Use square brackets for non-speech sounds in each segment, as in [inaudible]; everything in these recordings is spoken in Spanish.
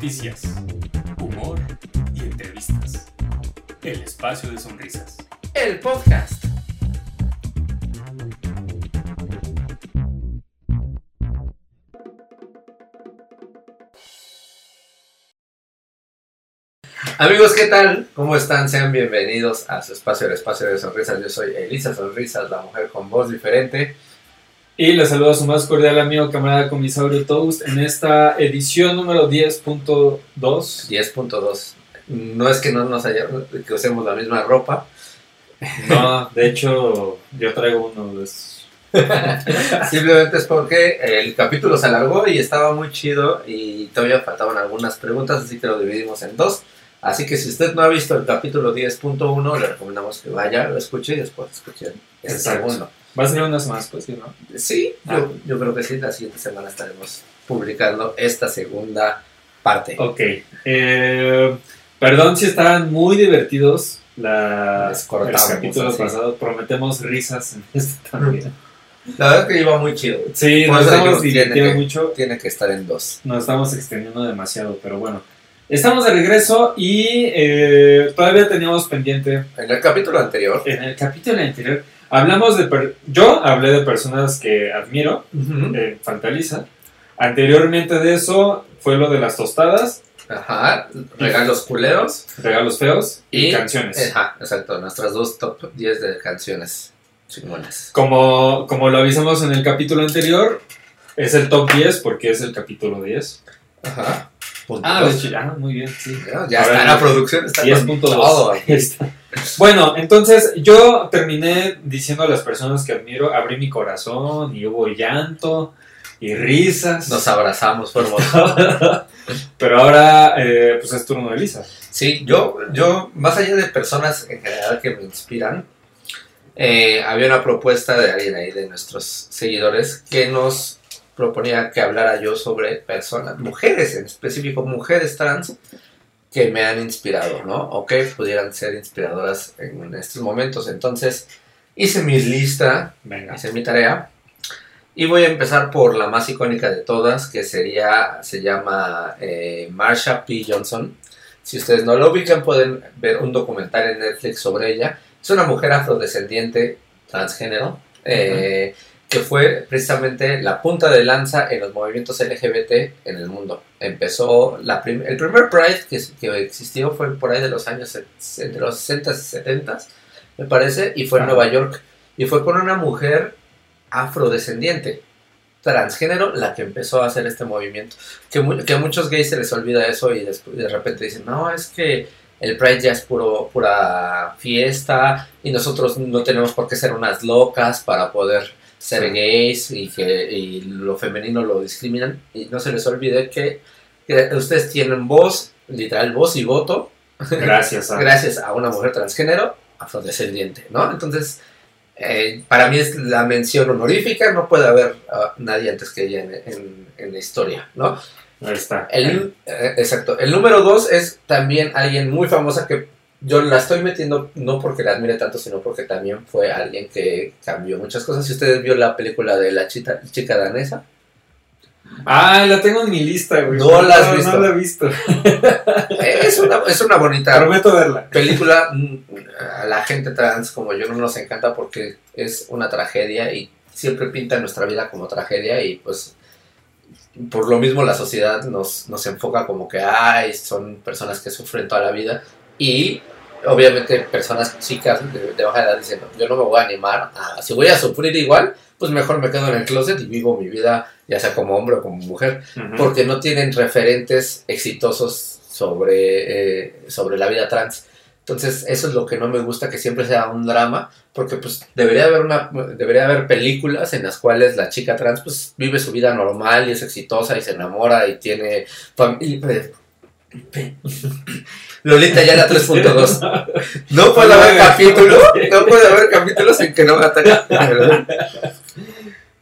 Noticias, humor y entrevistas. El espacio de sonrisas. El podcast. Amigos, ¿qué tal? ¿Cómo están? Sean bienvenidos a su espacio, el espacio de sonrisas. Yo soy Elisa Sonrisas, la mujer con voz diferente. Y les saludo a su más cordial amigo, camarada comisario Toast, en esta edición número 10.2. 10.2. No es que no nos haya, que usemos la misma ropa. No, de hecho, yo traigo uno de esos. [laughs] Simplemente es porque el capítulo se alargó y estaba muy chido y todavía faltaban algunas preguntas, así que lo dividimos en dos. Así que si usted no ha visto el capítulo 10.1, le recomendamos que vaya, lo escuche y después escuche el Exacto. segundo. Va a ser unas más, pues sí, ¿no? Sí, Ah. yo, yo creo que sí, la siguiente semana estaremos publicando esta segunda parte. Ok. Eh, perdón si estaban muy divertidos la, Les cortamos, el capítulo pasado. Prometemos risas en [laughs] este también. La verdad es que iba muy chido. Sí, Por nos estamos divirtiendo mucho. Tiene que estar en dos. Nos estamos extendiendo demasiado, pero bueno. Estamos de regreso y eh, todavía teníamos pendiente En el capítulo anterior, en el capítulo anterior. Hablamos de. per- Yo hablé de personas que admiro, eh, falta Lisa. Anteriormente de eso fue lo de las tostadas, ajá, regalos culeros regalos feos y, y canciones. Ajá, exacto, nuestras dos top 10 de canciones chingonas. Como, como lo avisamos en el capítulo anterior, es el top 10 porque es el capítulo 10. Ajá. Ah, de hecho, ah, muy bien, sí. Ya, ya está la producción, está con todo. 10.2. Ahí está. Bueno, entonces yo terminé diciendo a las personas que admiro, abrí mi corazón y hubo llanto y risas. Nos abrazamos, fue hermoso. [laughs] Pero ahora, eh, pues es turno de Lisa. Sí, yo, yo, más allá de personas en general que me inspiran, eh, había una propuesta de alguien ahí de nuestros seguidores que nos proponía que hablara yo sobre personas, mujeres en específico, mujeres trans que me han inspirado, ¿no? O que pudieran ser inspiradoras en estos momentos. Entonces, hice mi lista, Venga. hice mi tarea. Y voy a empezar por la más icónica de todas, que sería, se llama eh, Marsha P. Johnson. Si ustedes no lo ubican, pueden ver un documental en Netflix sobre ella. Es una mujer afrodescendiente, transgénero, eh, que fue precisamente la punta de lanza en los movimientos LGBT en el mundo. Empezó, la prim- el primer Pride que, que existió fue por ahí de los años, entre los 60 y 70, me parece, y fue en Ajá. Nueva York. Y fue con una mujer afrodescendiente, transgénero, la que empezó a hacer este movimiento. Que, mu- que a muchos gays se les olvida eso y después de repente dicen, no, es que el Pride ya es puro, pura fiesta y nosotros no tenemos por qué ser unas locas para poder ser gays y que y lo femenino lo discriminan. Y no se les olvide que, que ustedes tienen voz, literal voz y voto, Gracias [laughs] a. gracias a una mujer transgénero afrodescendiente, ¿no? Entonces, eh, para mí es la mención honorífica, no puede haber ah, nadie antes que ella en, en- en la historia, ¿no? Ahí está. El, eh, exacto. El número dos es también alguien muy famosa que yo la estoy metiendo no porque la admire tanto, sino porque también fue alguien que cambió muchas cosas. Si ustedes vio la película de la chica, chica danesa, Ah, la tengo en mi lista, güey. No la has visto. No la he visto. [laughs] es una, es una bonita Prometo verla. película mm, a la gente trans como yo no nos encanta porque es una tragedia y siempre pinta nuestra vida como tragedia y pues por lo mismo la sociedad nos, nos enfoca como que ay son personas que sufren toda la vida y obviamente personas chicas de, de baja edad diciendo yo no me voy a animar a, si voy a sufrir igual pues mejor me quedo en el closet y vivo mi vida ya sea como hombre o como mujer porque no tienen referentes exitosos sobre, eh, sobre la vida trans. Entonces, eso es lo que no me gusta, que siempre sea un drama, porque pues debería haber, una, debería haber películas en las cuales la chica trans pues vive su vida normal y es exitosa y se enamora y tiene familia. Lolita ya era 3.2. No puede haber capítulos, no puede haber capítulos en que no me ataque.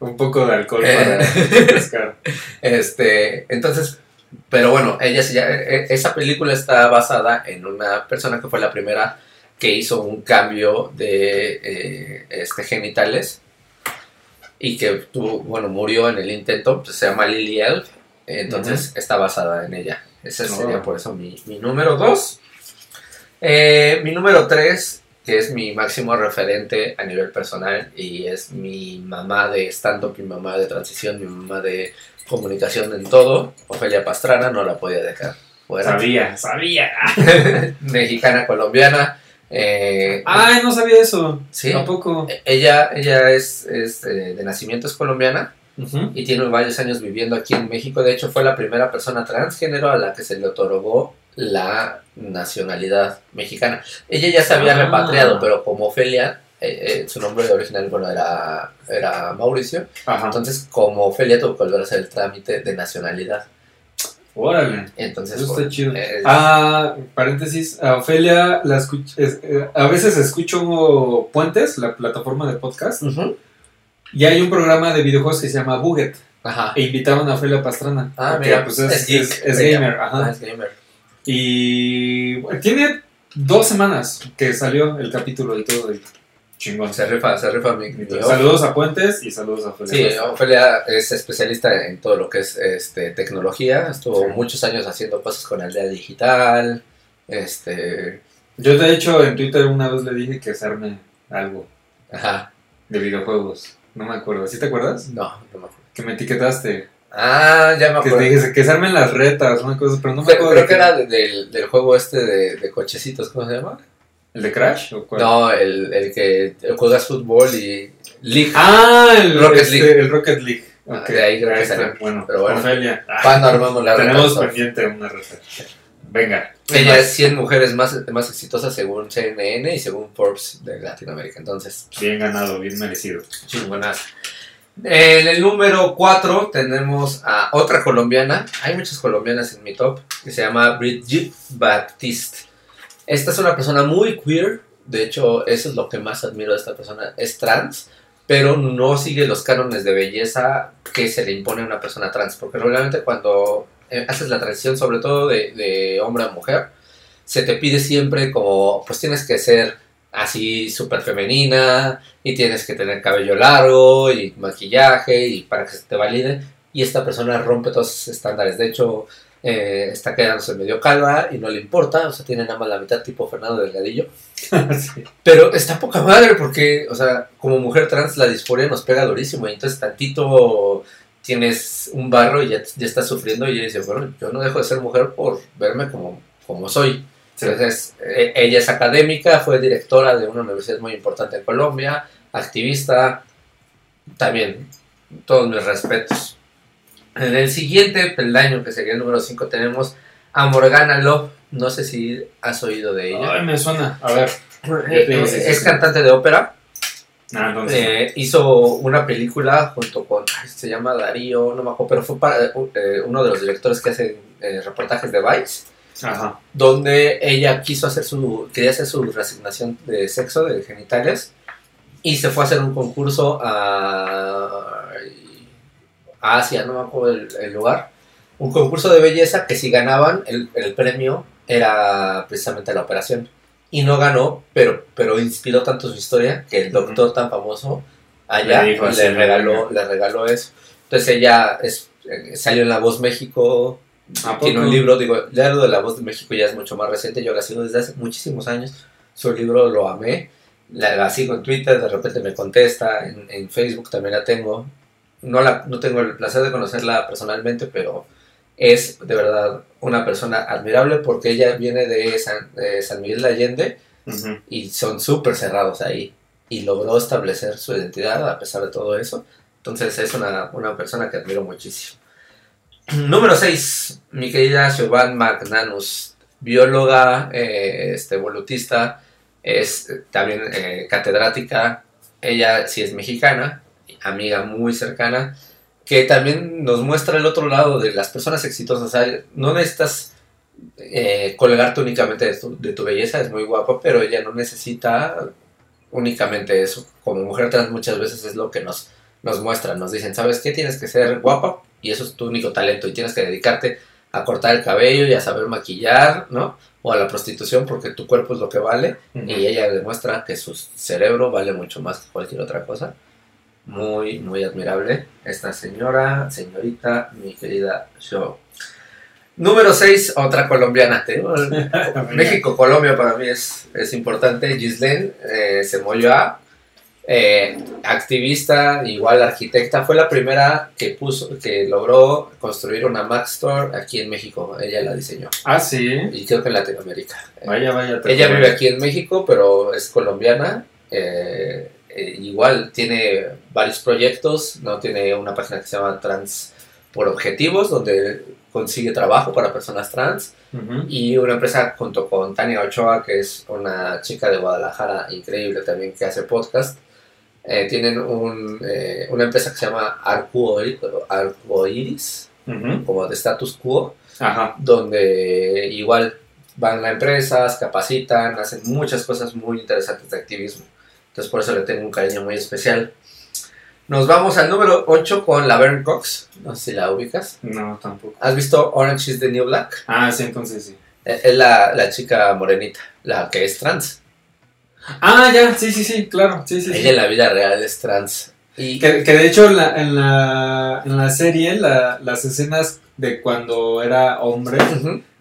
Un poco de alcohol Eh. para refrescar. Este, entonces, pero bueno, ella llama- e- esa película está basada en una persona que fue la primera que hizo un cambio de eh, este, genitales y que tuvo, bueno, murió en el intento, pues, se llama Lily Elf, entonces está basada en ella. Ese sería por eso mi, mi número 2. Eh, mi número 3, que es mi máximo referente a nivel personal y es mi mamá de stand-up, mi mamá de transición, mi mamá de comunicación en todo, Ofelia Pastrana, no la podía dejar fuera. Sabía, [laughs] sabía. Mexicana, colombiana. Eh, Ay, no sabía eso. Sí. Tampoco. ella, ella es, es, eh, de nacimiento es colombiana y tiene varios años viviendo aquí en México. De hecho, fue la primera persona transgénero a la que se le otorgó la nacionalidad mexicana. Ella ya se había Ah. repatriado, pero como Ofelia, eh, eh, su nombre original bueno, era, era Mauricio, Ajá. entonces como Ofelia tuvo que volver a hacer el trámite de nacionalidad. Órale. Entonces, Eso por- está chido. eh, Ah, paréntesis, a Ofelia la escuch- es- eh, a veces escucho Puentes, la plataforma de podcast, ujú, y hay un programa de videojuegos que se llama Buget, Ajá. e invitaban a Ofelia Pastrana. Ah, porque, mira, pues es, es geek, es- es se gamer, ajá. Ah, es gamer. Y bueno, tiene dos semanas que salió el capítulo y todo, y chingón. Se rifa, se rifa mi. Saludos a Puentes y saludos a Ofelia. Sí. Ofelia es especialista en todo lo que es este, tecnología. Estuvo Sí. muchos años haciendo cosas con aldea digital. Este, Yo de hecho en Twitter una vez le dije que arme algo ajá, de videojuegos. No me acuerdo. ¿Sí te acuerdas? no, no me acuerdo. Que me etiquetaste. Ah, ya me Que acuerdo. te dije que se armen las retas, una cosa, pero no me acuerdo. creo de que era de- del, del juego este de, de cochecitos, ¿cómo se llama? ¿El de Crash? ¿O cuál? No, el, el que juegas fútbol y League. Ah, el Rocket este, League. El Rocket League. Ah, Ok, de ahí creo que está. salió. Bueno, Pero bueno. Ofelia. ¿Cuándo armamos la tenemos reta? pendiente una reta. Venga. Ella es 100 mujeres más, más exitosas según CNN y según Forbes de Latinoamérica. Entonces, Bien ganado, bien merecido. Chingonas. En el número 4 tenemos a otra colombiana. Hay muchas colombianas en mi top. Que se llama Brigitte Baptiste. Esta es una persona muy queer. De hecho, eso es lo que más admiro de esta persona. Es trans. Pero no sigue los cánones de belleza que se le impone a una persona trans. Porque regularmente cuando eh, haces la transición, sobre todo de, de hombre a mujer, se te pide siempre como, pues tienes que ser así súper femenina y tienes que tener cabello largo y maquillaje y para que se te valide. Y esta persona rompe todos esos estándares. De hecho, eh, está quedándose medio calva y no le importa. O sea, tiene nada más la mitad tipo Fernando Delgadillo. [laughs] Sí. Pero está poca madre porque, o sea, como mujer trans la disforia nos pega durísimo y entonces tantito tienes un barro y ya, ya estás sufriendo y ella dice, bueno, yo no dejo de ser mujer por verme como, como soy. Sí. Entonces, eh, ella es académica, fue directora de una universidad muy importante en Colombia, activista, también, todos mis respetos. En el siguiente peldaño, que sería el número 5, tenemos a Morgana Love. No sé si has oído de ella. Ay, me suena. A ver. Eh, eh, es cantante de ópera. Ah, entonces. Eh, hizo una película junto con, se llama Darío, no me acuerdo, pero fue para, eh, uno de los directores que hacen eh, reportajes de Vice, Ajá. donde ella quiso hacer su, quería hacer su resignación de sexo, de genitales, y se fue a hacer un concurso a, a Asia, no me acuerdo el, el lugar, un concurso de belleza que si ganaban, el, el premio era precisamente la operación. Y no ganó, pero, pero inspiró tanto su historia que el doctor tan famoso allá Le dijo regaló, le regaló eso. Entonces ella es, eh, salió en La Voz México, ¿A tiene un libro, digo, ya lo de La Voz de México ya es mucho más reciente, yo la sigo desde hace muchísimos años, su libro lo amé, la, la sigo en Twitter, de repente me contesta, en, en Facebook también la tengo, no, la, no tengo el placer de conocerla personalmente, pero es de verdad una persona admirable porque ella viene de San, de San Miguel de Allende y son súper cerrados ahí y logró establecer su identidad a pesar de todo eso. Entonces es una, una persona que admiro muchísimo. [clears throat] Número 6, mi querida Siobhan Magnanus, bióloga, eh, este, volutista, es también eh, catedrática, ella sí es mexicana, amiga muy cercana, que también nos muestra el otro lado de las personas exitosas. O sea, no necesitas eh, colgarte únicamente de tu, de tu belleza, es muy guapa, pero ella no necesita únicamente eso. Como mujer trans muchas veces es lo que nos, nos muestran, nos dicen, ¿sabes qué? Tienes que ser guapa y eso es tu único talento y tienes que dedicarte a cortar el cabello y a saber maquillar, ¿no? O a la prostitución porque tu cuerpo es lo que vale y ella demuestra que su cerebro vale mucho más que cualquier otra cosa. Muy, muy admirable esta señora, señorita, mi querida Show. Número 6, otra colombiana. [laughs] México-Colombia para mí es, es importante. Gislaine eh, Semoyoa, eh, activista, igual arquitecta, fue la primera que puso, que logró construir una Mac Store aquí en México. Ella la diseñó. Ah, sí. Y creo que en Latinoamérica. Vaya, vaya. Ella vive aquí en México, pero es colombiana. Eh, eh, igual tiene varios proyectos, no tiene una página que se llama Trans por Objetivos, donde consigue trabajo para personas trans y una empresa junto con Tania Ochoa, que es una chica de Guadalajara increíble también que hace podcast. Eh, tienen un, eh, una empresa que se llama Arcoiris, como de status quo, donde igual van a empresas, capacitan, hacen muchas cosas muy interesantes de activismo. Entonces por eso le tengo un cariño muy especial. Nos vamos al número 8 con Laverne Cox. No sé si la ubicas. No, tampoco. ¿Has visto Orange is the New Black? Ah, sí, entonces sí. Eh, es la, la chica morenita, la que es trans. Ah, ya, sí, sí, sí, claro. Sí, sí, Ella en la vida real es trans. Y... Que, de hecho en la, en la, en la serie las escenas de cuando era hombre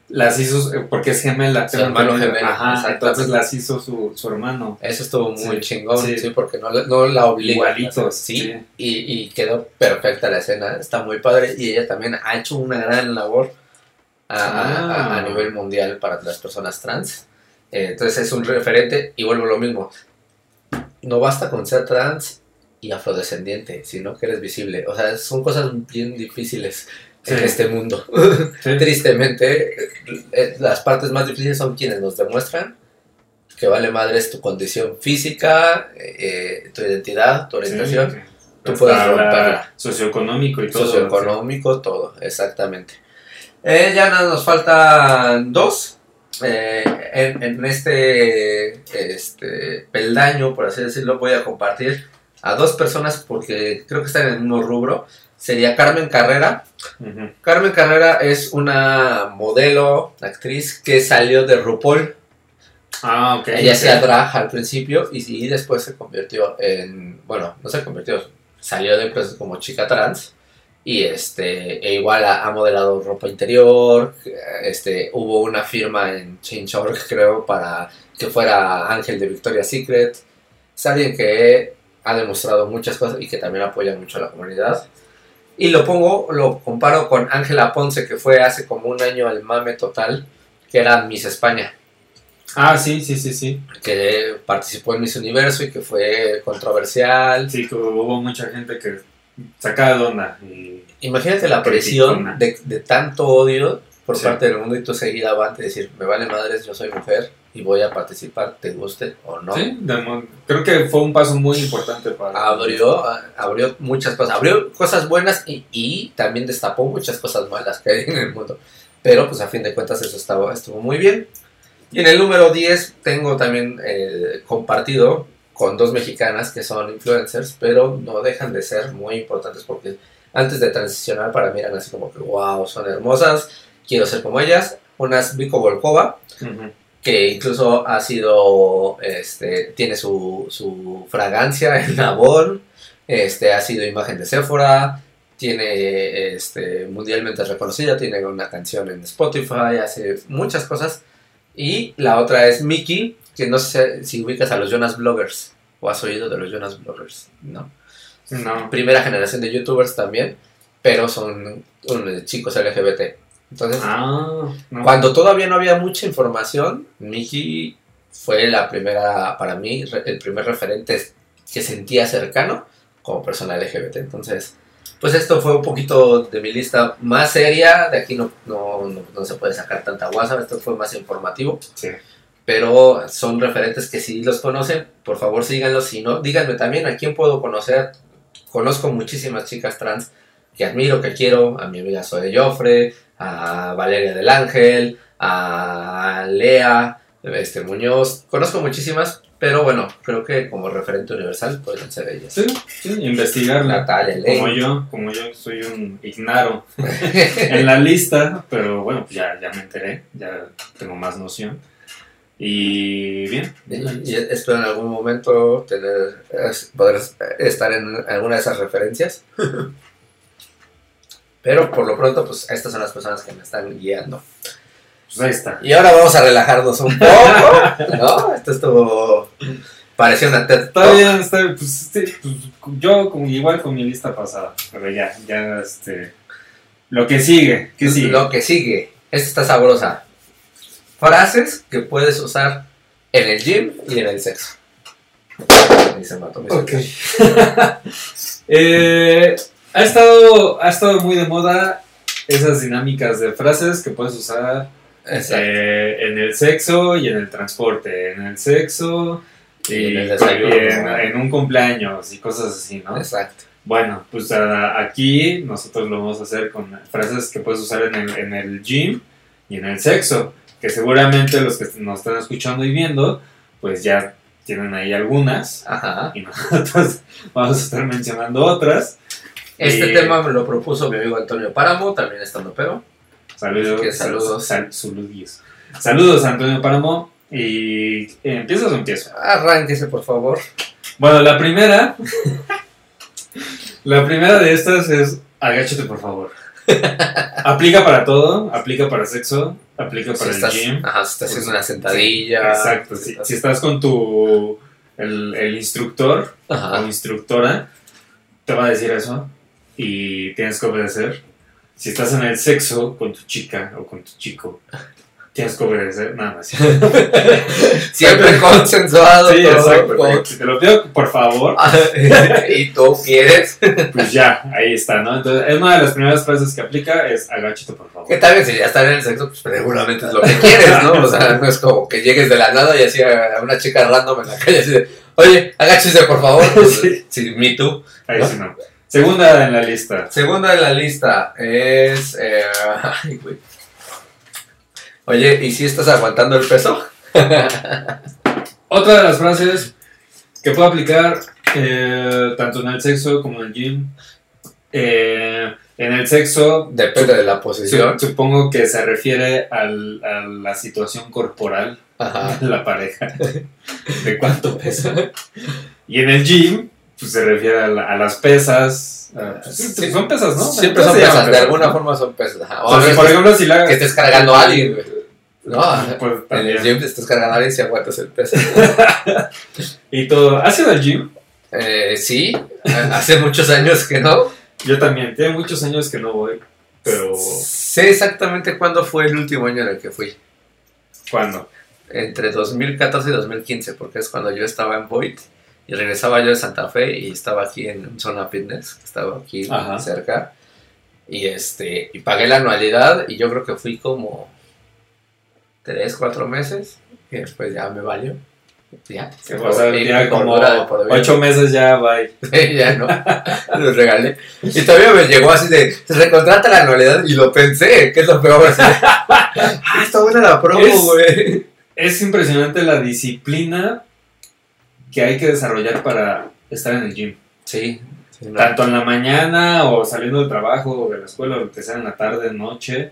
las hizo eh, porque es gemela. Su hermano gemela. Ajá, entonces las hizo su, su, hermano. Eso estuvo muy chingón, sí. porque no, no la obligó. Igualitos, sí. Y, y, quedó perfecta la escena, está muy padre. Y ella también ha hecho una gran labor a, a, ah. nivel mundial para las personas trans. Eh, entonces es un referente y vuelvo a lo mismo. No basta con ser trans y afrodescendiente, sino que eres visible. O sea, son cosas bien difíciles en este mundo. [laughs] Tristemente, eh, las partes más difíciles son quienes nos demuestran que vale madre es tu condición física, eh, tu identidad, tu orientación. Tú puedes romperla. Socioeconómico y todo. Socioeconómico, todo, exactamente. Eh, ya nos faltan dos. en, en, este, este peldaño, por así decirlo, voy a compartir a dos personas porque creo que están en el mismo rubro sería Carmen Carrera. Carmen Carrera es una modelo, actriz que salió de RuPaul. Ah, ok. Ella hacía drag al principio y, después se convirtió en, bueno, no se convirtió, salió de empresas como chica trans y este e igual ha, modelado ropa interior, este hubo una firma en Change.org creo para que fuera Ángel de Victoria's Secret. Es alguien que ha demostrado muchas cosas y que también apoya mucho a la comunidad. Y lo pongo, lo comparo con Ángela Ponce, que fue hace como un año al mame total, que era Miss España. Ah, sí, sí, sí, sí. Que participó en Miss Universo y que fue controversial. Sí, que hubo mucha gente que sacaba de onda. Imagínate la presión de, de, tanto odio por parte del mundo y tú seguida antes de decir, me vale madres, yo soy mujer y voy a participar, te guste o no. Sí, creo que fue un paso muy importante para... Abrió, abrió muchas cosas, abrió cosas buenas y, también destapó muchas cosas malas que hay en el mundo. Pero pues a fin de cuentas eso estaba, estuvo muy bien. Y en el número 10 tengo también eh, compartido con dos mexicanas que son influencers, pero no dejan de ser muy importantes porque antes de transicionar para mí eran así como que wow, son hermosas, quiero ser como ellas. Una es Vico Volkova, que incluso ha sido, este, tiene su, su fragancia en Avon, este, ha sido imagen de Sephora, tiene, este, mundialmente reconocida, tiene una canción en Spotify, hace muchas cosas. Y la otra es Mickey, que no sé si ubicas a los Jonas Bloggers, o has oído de los Jonas Bloggers, ¿no? No. Primera generación de youtubers también, pero son chicos LGBT. Entonces, ah, cuando todavía no había mucha información, Miki fue la primera, para mí, el primer referente que sentía cercano como persona LGBT. Entonces, pues esto fue un poquito de mi lista más seria. De aquí no, no, no, se puede sacar tanta guasa, esto fue más informativo. Sí. Pero son referentes que si los conocen, por favor síganlos. Si no, díganme también a quién puedo conocer. Conozco muchísimas chicas trans que admiro, que quiero. A mi amiga Zoe Joffre, a Valeria del Ángel, a Lea, este Muñoz, conozco muchísimas, pero bueno, creo que como referente universal pueden ser ellas. Sí, sí investigar. Natalia, Como yo, como yo soy un ignaro [laughs] en la lista, pero bueno, ya, ya me enteré, ya tengo más noción. Y bien. Y, espero en algún momento tener poder estar en alguna de esas referencias. [laughs] Pero por lo pronto, pues estas son las personas que me están guiando. Pues ahí está. Y ahora vamos a relajarnos un poco, ¿no? Esto estuvo... Pareció una TED Está bien, está bien. Pues, sí, pues, yo como, igual con mi lista pasada. Pero ya, ya, este... Lo que sigue, ¿qué sigue? Lo que sigue. Esta está sabrosa. Frases que puedes usar en el gym y en el sexo. Y se mató mi Ok. celular. [laughs] Eh, ha, estado, ha estado muy de moda esas dinámicas de frases que puedes usar eh, en el sexo y en el transporte. En el sexo y, Y en el desayuno. y en, en un cumpleaños y cosas así, ¿no? Exacto. Bueno, pues a- aquí nosotros lo vamos a hacer con frases que puedes usar en el, en el gym y en el sexo, que seguramente los que nos están escuchando y viendo, pues ya tienen ahí algunas Ajá. y [laughs] nosotros vamos a estar mencionando otras. Este Y- tema me lo propuso mi amigo Antonio Páramo, también estando pero. Saludos. Que saludos. sal- saludos. Saludos, Antonio Páramo. ¿Y eh, empiezas o empiezo? Arránquese, por favor. Bueno, la primera. la primera de estas es agáchate, por favor. aplica para todo, aplica para sexo, aplica Si para estás, el gym. ajá, si estás haciendo una sentadilla. Exacto, si si, estás- si estás con tu el, el instructor o instructora, te va a decir eso y tienes que obedecer. Si estás en el sexo con tu chica o con tu chico, tienes que obedecer. Nada más. Sí, [laughs] Siempre consensuado. todo, exacto. con- Si te lo pido, por favor, [laughs] y tú quieres. pues ya, ahí está, ¿no? Entonces, es una de las primeras frases que aplica es agáchate, por favor. Que tal vez si ya estás en el sexo, pues seguramente es lo que quieres, ¿no? O sea, no es como que llegues de la nada y así a una chica random en la calle así de, oye, agáchese por favor. Pues, [laughs] Sí. sí, me too. Ahí sí no. Segunda en la lista. Segunda de la lista es. eh, [laughs] ay, güey. Oye, ¿y si estás aguantando el peso? [laughs] Otra de las frases que puedo aplicar eh, tanto en el sexo como en el gym. Eh, en el sexo, Depende de la posición. su- supongo que se refiere al- a la situación corporal Ajá. de la pareja, [laughs] de cuánto pesa. Y en el gym, pues se refiere a, la- a las pesas. a- pues, Sí. son pesas, ¿no? Siempre son pesas, de alguna forma son pesas. Ajá. O O a sea, veces por ejemplo, si la que estés cargando a alguien, güey. No, Pues, en el gym te estás cargando a alguien si aguantas el peso. [laughs] Y todo. ¿Has ido al gym? Eh, sí, hace muchos años que no. Yo también. Tiene muchos años que no voy. Pero, Sé exactamente cuándo fue el último año en el que fui. ¿cuándo? Entre 2014 y 2015, porque es cuando yo estaba en Void y regresaba yo de Santa Fe y estaba aquí en Zona Fitness, que estaba aquí Ajá. cerca. Y este y pagué la anualidad y yo creo que fui como 3, 4 meses y después ya me valió. Ya, como ocho meses ya, bye. [laughs] ya no, [laughs] los regalé. Y todavía me llegó así de, se recontrata la anualidad y lo pensé, que es lo peor. Así [laughs] de, ah, está buena la promo. Es impresionante la disciplina que hay que desarrollar para estar en el gym. Sí. sí, no. Tanto en la mañana o saliendo del trabajo o de la escuela o lo que sea en la tarde, noche.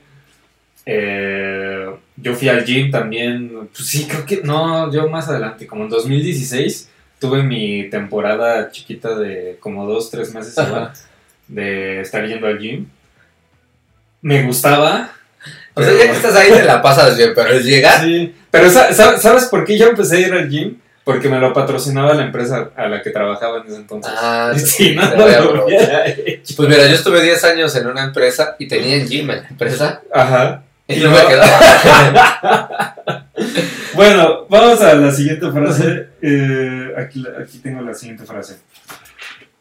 Eh, yo fui al gym también. Pues sí, creo que no, yo más adelante, como en 2016, tuve mi temporada chiquita de como dos, tres meses igual, de estar yendo al gym. Me gustaba. O sea, ya que estás ahí te la pasas bien, pero es llegar. Sí, pero sa- sa- ¿sabes por qué yo empecé a ir al gym? Porque me lo patrocinaba la empresa a la que trabajaba en ese entonces. Ah, [laughs] sí, no, no. Pues mira, yo estuve 10 años en una empresa y tenía en gym en la empresa Ajá. y no me quedaba. [laughs] Bueno, vamos a la siguiente frase. Eh, aquí, aquí tengo la siguiente frase.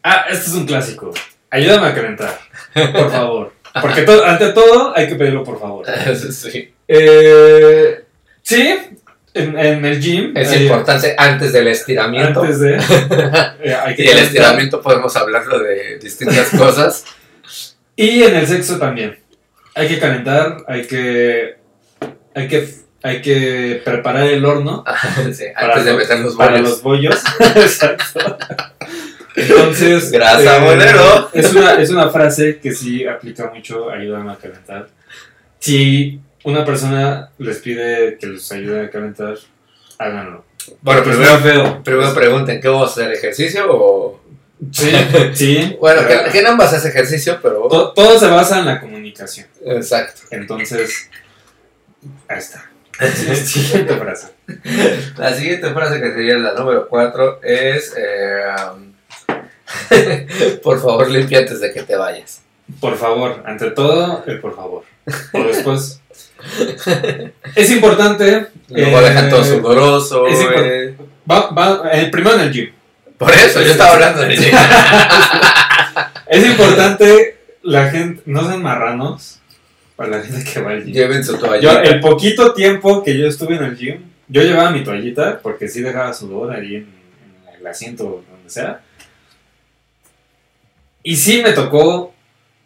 Ah, este es un clásico. Ayúdame a calentar, por favor. Porque to- ante todo hay que pedirlo por favor. [laughs] sí. Eh, sí, en, en el gym. Es eh, importante antes del estiramiento. Antes de. [laughs] eh, hay que y el estiramiento podemos hablarlo de distintas [laughs] cosas. Y en el sexo también. Hay que calentar, hay que. Hay que. Hay que preparar el horno [laughs] Sí, Para antes de meter los para bollos. los bollos. Exacto. Entonces. Grasa, bolero. Es una, es una frase que sí aplica mucho, ayúdame a calentar. Si una persona les pide que los ayude a calentar, háganlo. Bueno, Porque primero, feo. primero pregunten, ¿qué vamos a hacer? ¿Ejercicio o...? Sí, [laughs] sí. Bueno, que, que en ambas ejercicio, pero... to- todo se basa en la comunicación. Exacto. Entonces, ahí está. [laughs] [laughs] Siguiente frase. La siguiente frase que sería la número 4 es... eh, por favor, limpia antes de que te vayas. Por favor, ante todo, el por favor. O después. [laughs] Es importante. Luego eh, dejan todo sudoroso. es eh. Va, va, el primero en el gym. Por eso, yo estaba hablando de [laughs] Es importante la gente, no sean marranos para la gente que va al gym. Lleven su Yo, toallita. el poquito tiempo que yo estuve en el gym, yo llevaba mi toallita porque sí dejaba sudor ahí en, en el asiento, donde sea. Y sí me tocó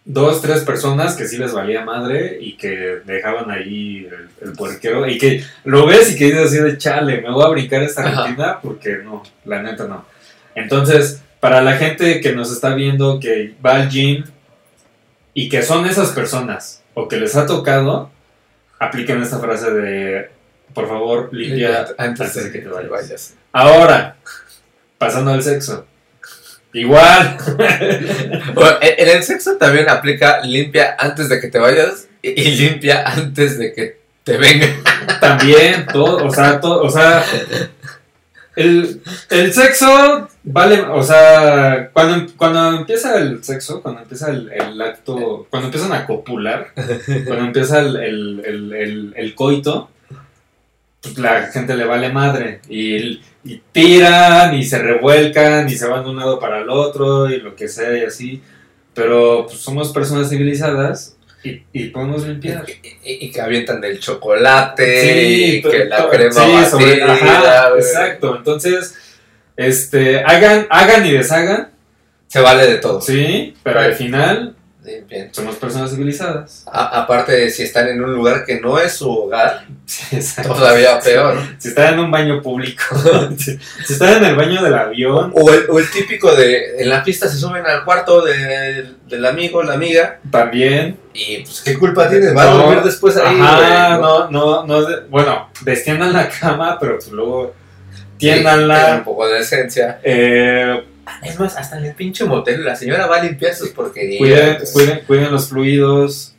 dos, tres personas que sí les valía madre y que dejaban ahí el, el puerquero y que lo ves y que dices así de chale, me voy a brincar esta Ajá. rutina porque no, la neta no. Entonces, para la gente que nos está viendo que va al gym y que son esas personas o que les ha tocado, apliquen esta frase de por favor limpia antes de que te vayas. Ahora, pasando al sexo. Igual. [laughs] Bueno, en el sexo también aplica limpia antes de que te vayas y limpia antes de que te venga. [laughs] También, todo, o sea, todo, o sea, el, el sexo vale, o sea, cuando, cuando empieza el sexo, cuando empieza el, el acto, cuando empiezan a copular, cuando empieza el, el, el, el- el coito, pues la gente le vale madre y, y tiran y se revuelcan y se van de un lado para el otro y lo que sea y así, pero pues, somos personas civilizadas y, y podemos limpiar. Y, y que avientan del chocolate, Sí, y que la crema sí, batida, sobre- ajá, güey. exacto. Entonces, este, hagan, hagan y deshagan, Se vale de todo. sí, pero al final Somos personas civilizadas. A- aparte, si están en un lugar que no es su hogar, [laughs] Sí, todavía peor. Si están en un baño público, [laughs] si, si están en el baño del avión, O el, o el típico de en la fiesta se suben al cuarto de- del amigo, la amiga, también. y pues qué culpa tienes, va a dormir después ahí. Ajá, no, no, no, de- bueno, destiendan la [laughs] cama, pero pues luego Sí, tiéndanla. un poco de esencia. Eh, Es más, hasta en el pinche motel la señora va a limpiar sus porquerías. cuiden, cuiden, cuiden los fluidos.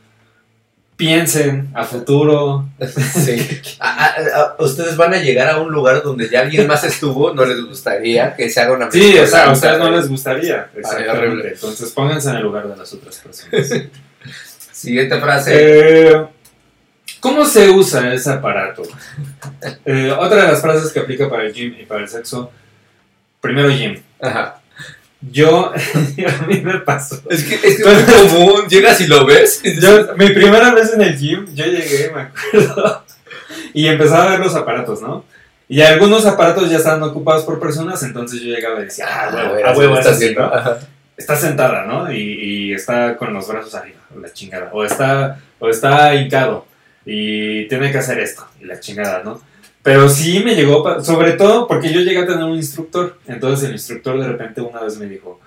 Piensen a futuro. [laughs] Sí. A- a- a- ustedes van a llegar a un lugar donde ya alguien más estuvo, no les gustaría que se haga una Sí, o sea, a ustedes no les gustaría. Horrible. Entonces pónganse en el lugar de las otras personas. [laughs] Siguiente frase. Eh, ¿Cómo se usa ese aparato? Eh, otra de las frases que aplica para el gym y para el sexo. Primero gym. Ajá. [laughs] Yo, a mí me pasó. Es que es, muy común, llegas y lo ves. Yo, mi primera vez en el gym, yo llegué, me acuerdo, [laughs] y empezaba a ver los aparatos, ¿no? Y algunos aparatos ya estaban ocupados por personas, entonces yo llegaba y decía, ah, huevo, güey, a huevo, lo es estás así, viendo. ¿no? Ajá. está sentada, ¿no? Y, y está con los brazos arriba, la chingada. O está, o está hincado y tiene que hacer esto, y la chingada, ¿no? Pero sí me llegó, sobre todo porque yo llegué a tener un instructor. Entonces el instructor de repente una vez me dijo,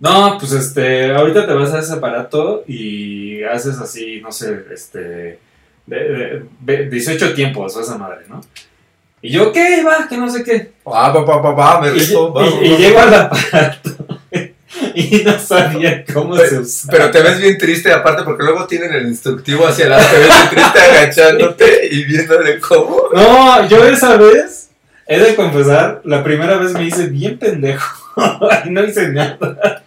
no, pues este, ahorita te vas a ese aparato y haces así, no sé, este, de- de- de- 18 tiempos o esa madre, ¿no? Y yo, ¿qué? Va, que no sé qué. Ah, pa, pa, pa, pa, me Y, rifo, y- y vamos. llego al aparato [laughs] y no sabía cómo se usaba. Pero te ves bien triste, aparte, porque luego tienen el instructivo hacia el lado. Te ves bien triste agachándote y viéndole cómo. [laughs] No, yo esa vez, he de confesar, la primera vez me hice bien pendejo [laughs] y no hice nada.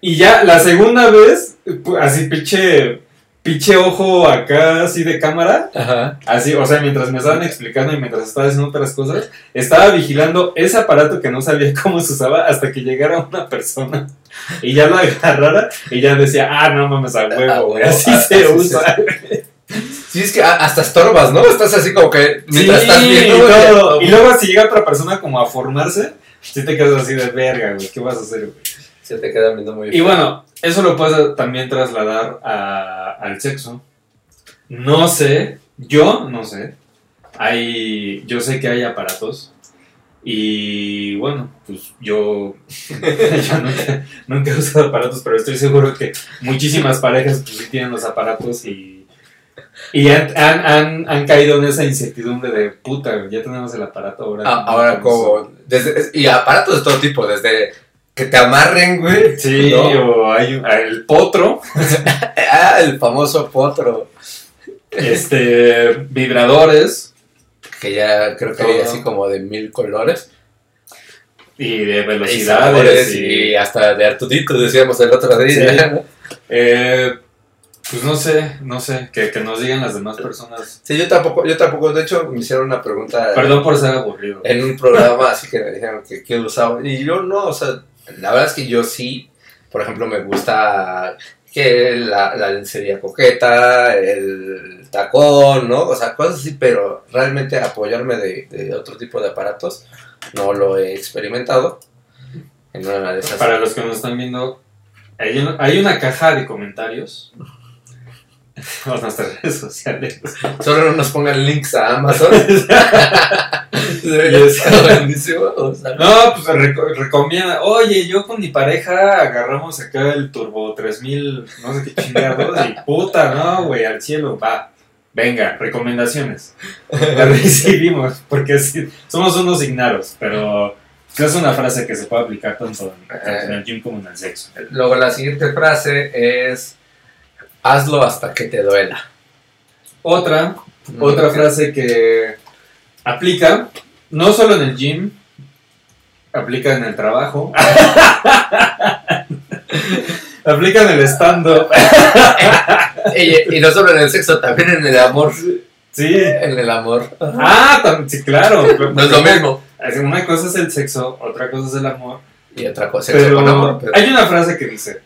Y ya la segunda vez, así pinche, pinche ojo acá, así de cámara, Ajá. así, o sea, mientras me estaban explicando y mientras estaba haciendo otras cosas, estaba vigilando ese aparato que no sabía [laughs] cómo se usaba hasta que llegara una persona [laughs] y ya lo agarrara y ya decía, ah, no mames, a huevo, güey, huevo, así ah, se así se usa. [laughs] Sí, es que hasta estorbas, ¿no? Estás así como que mientras Sí, estás viendo. y, güey, todo. Y luego si llega otra persona como a formarse, si te quedas así de verga, güey, ¿qué vas a hacer, güey? Se te quedan viendo muy Y bueno, eso lo puedes también trasladar a- al sexo. No sé, yo no sé. Hay, yo sé que hay aparatos. Y bueno, pues yo, [laughs] yo nunca, nunca he usado aparatos, pero estoy seguro que muchísimas parejas pues, sí tienen los aparatos y, y han, han, han, han caído en esa incertidumbre de puta, ya tenemos el aparato ahora. Ah, ahora como desde, y aparatos de todo tipo, desde que te amarren, güey. Sí, ¿no? o hay un- el potro, [laughs] Ah, el famoso potro. este, vibradores Que ya creo que hay así como de mil colores. y de velocidades. y, y hasta de Artudito decíamos el otro día. Sí. [laughs] eh, pues no sé, no sé, que, que nos digan las demás personas. Sí, yo tampoco, yo tampoco, de hecho me hicieron una pregunta Perdón por ser aburrido. en un programa, así que me dijeron que qué usaba. Y yo no, o sea, la verdad es que yo sí, por ejemplo, me gusta que la, la lencería coqueta, el tacón, ¿no? O sea, cosas así, pero realmente apoyarme de, de otro tipo de aparatos no lo he experimentado. Para los que nos están viendo, hay una caja de comentarios [laughs] nuestras redes sociales. Solo no nos pongan links a Amazon. [laughs] Buenísimo, o sea, No, pues reco- recomienda. Oye, yo con mi pareja agarramos acá el Turbo 3000, no sé qué chingados, y puta, no, güey, al cielo, va. Venga, recomendaciones. La recibimos, porque sí, somos unos ignaros, pero es una frase que se puede aplicar tanto en, tanto en el gym como en el sexo. Luego la siguiente frase es hazlo hasta que te duela. Otra, otra frase que aplica, no solo en el gym, aplica en el trabajo, [laughs] aplica en el stand-up. [laughs] Y, y no solo en el sexo, también en el amor. Sí. En el amor. Ah, sí, claro. [laughs] No es lo mismo. Una cosa es el sexo, otra cosa es el amor. Y otra cosa, Pero con amor. pero- hay una frase que dice,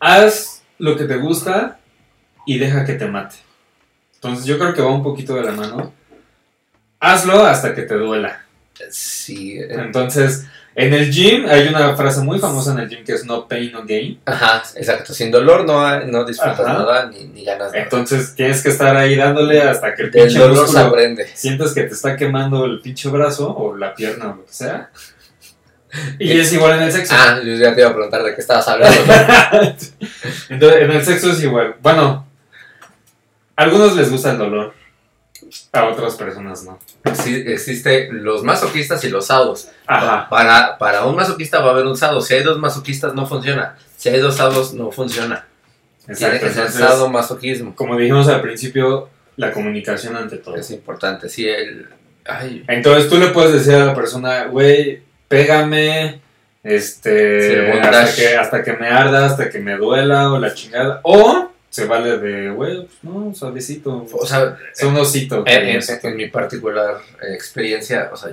haz lo que te gusta y deja que te mate. Entonces yo creo que va un poquito de la mano. Hazlo hasta que te duela. Sí. eh, Entonces, en el gym hay una frase muy famosa en el gym que es no pain, no gain. Ajá, exacto. Sin dolor no, no disfrutas Ajá. nada ni, ni ganas nada. Entonces tienes que estar ahí dándole hasta que el Del pinche dolor se aprende. sientas que te está quemando el pinche brazo o la pierna o lo que sea. [laughs] Y es igual en el sexo. Ah, yo ya te iba a preguntar de qué estabas hablando. [laughs] Entonces, en el sexo es igual. Bueno, a algunos les gusta el dolor, a otras personas no. Sí, existe los masoquistas y los sados. Ajá. Para, para un masoquista va a haber un sado. Si hay dos masoquistas no funciona. Si hay dos sados no funciona. Tiene Exacto. que ser sado masoquismo. como dijimos al principio, la comunicación ante todo. Es importante. Sí, el... Ay, Entonces tú le puedes decir a la persona, güey, pégame, este, hasta, que, hasta que me arda, hasta que me duela o la chingada. O se vale de, güey, pues no, suavecito. o sea, Es un osito. en, en- en mi particular experiencia, o sea,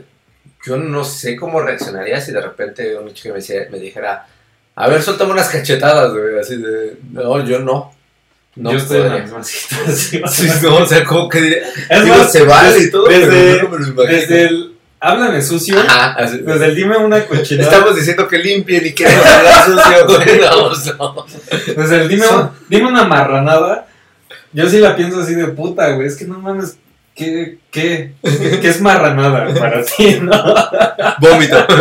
yo no sé cómo reaccionaría si de repente un chico me, decía- me dijera, a ver, suéltame unas cachetadas, güey, así de, no, yo no. No Yo estoy en la podría. misma situación. [laughs] Sí, no, o sea, como que diría, Es digo, más, se vale y todo, desde- pero yo no me lo imagino. Desde el háblame sucio, Ajá, así- desde el dime una cochinada, Estamos diciendo que limpien y queremos hablar sucio, [laughs] güey. No, no. desde el dime, Son- dime una marranada, yo sí la pienso así de puta, güey, es que no mames, ¿qué, qué, qué es marranada para ti, [laughs] no? Vómito. [laughs]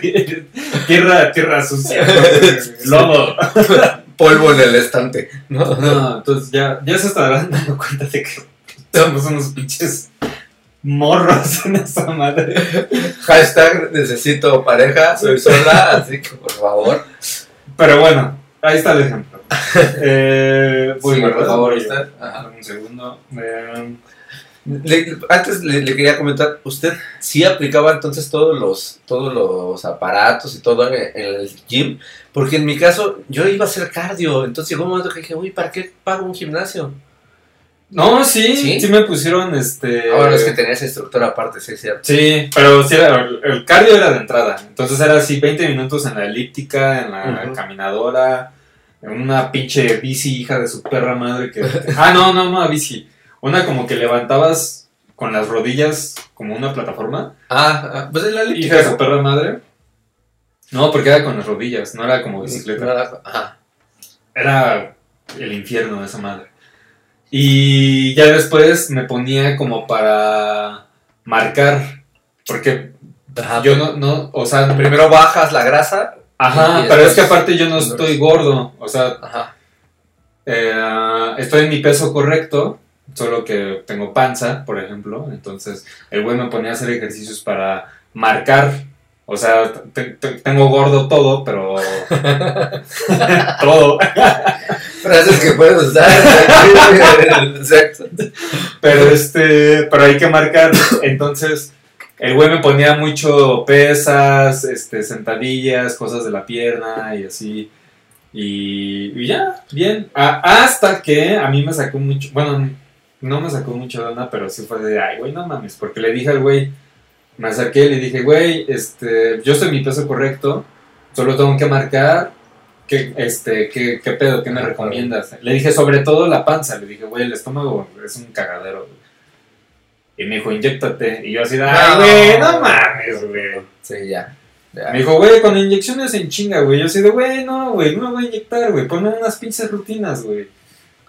Sí, tierra, tierra sucia, lodo. Polvo en el estante. No, No, entonces ya, ya se estarán dando cuenta de que somos unos pinches morros en esa madre. Hashtag necesito pareja, soy sola, así que por favor. Pero bueno, ahí está el ejemplo. [laughs] Eh, voy, Sí, ¿verdad? por favor, usted. Un segundo. Eh, Le- antes le, le quería comentar, ¿usted sí aplicaba entonces todos los, todos los aparatos y todo en, en el gym? Porque en mi caso yo iba a hacer cardio, entonces llegó un momento que dije, uy, ¿para qué pago un gimnasio? No, sí, ¿Sí? sí, me pusieron este. Ah, bueno, es que tenía esa estructura aparte, sí, es cierto. Sí, pero sí era, el, cardio era de entrada. Entonces era así 20 minutos en la elíptica, en la caminadora, en una pinche bici hija de su perra madre que. [laughs] ah, no, no, no, bici. Una como que levantabas con las rodillas como una plataforma. Ah, ah, pues es la Hija elíptica. de su perra madre. No, porque era con las rodillas, no era como bicicleta. Ajá. Era el infierno esa madre. Y ya después me ponía como para marcar. Porque Ajá, yo no, no, o sea, Primero bajas la grasa. ajá, pero es que aparte yo no estoy gordo. O sea, Ajá. eh, estoy en mi peso correcto, solo que tengo panza, por ejemplo. Entonces, el güey me ponía a hacer ejercicios para marcar. O sea, te- te- tengo gordo todo, pero... [laughs] [laughs] todo. [laughs] Frases que puedes usar. [laughs] Pero este, pero hay que marcar. Entonces, el güey me ponía mucho pesas, este, sentadillas, cosas de la pierna y así. Y, ya, bien. Hasta que a mí me sacó mucho, bueno, no me sacó mucho de onda, pero sí fue de, ay, güey, no mames, porque le dije al güey, me acerqué le dije, güey, este, yo estoy en mi peso correcto, solo tengo que marcar. ¿Qué, este, qué, qué pedo? ¿Qué me recomiendas? Le dije, sobre todo la panza. Le dije, güey, el estómago es un cagadero. güey". Y me dijo, inyéctate. Y yo así, ay, güey, no mames, güey. Sí, ya. ya. Me dijo, güey, con inyecciones en chinga, güey. Yo así de, güey, no, güey, no me voy a inyectar, güey. Ponme unas pinches rutinas, güey.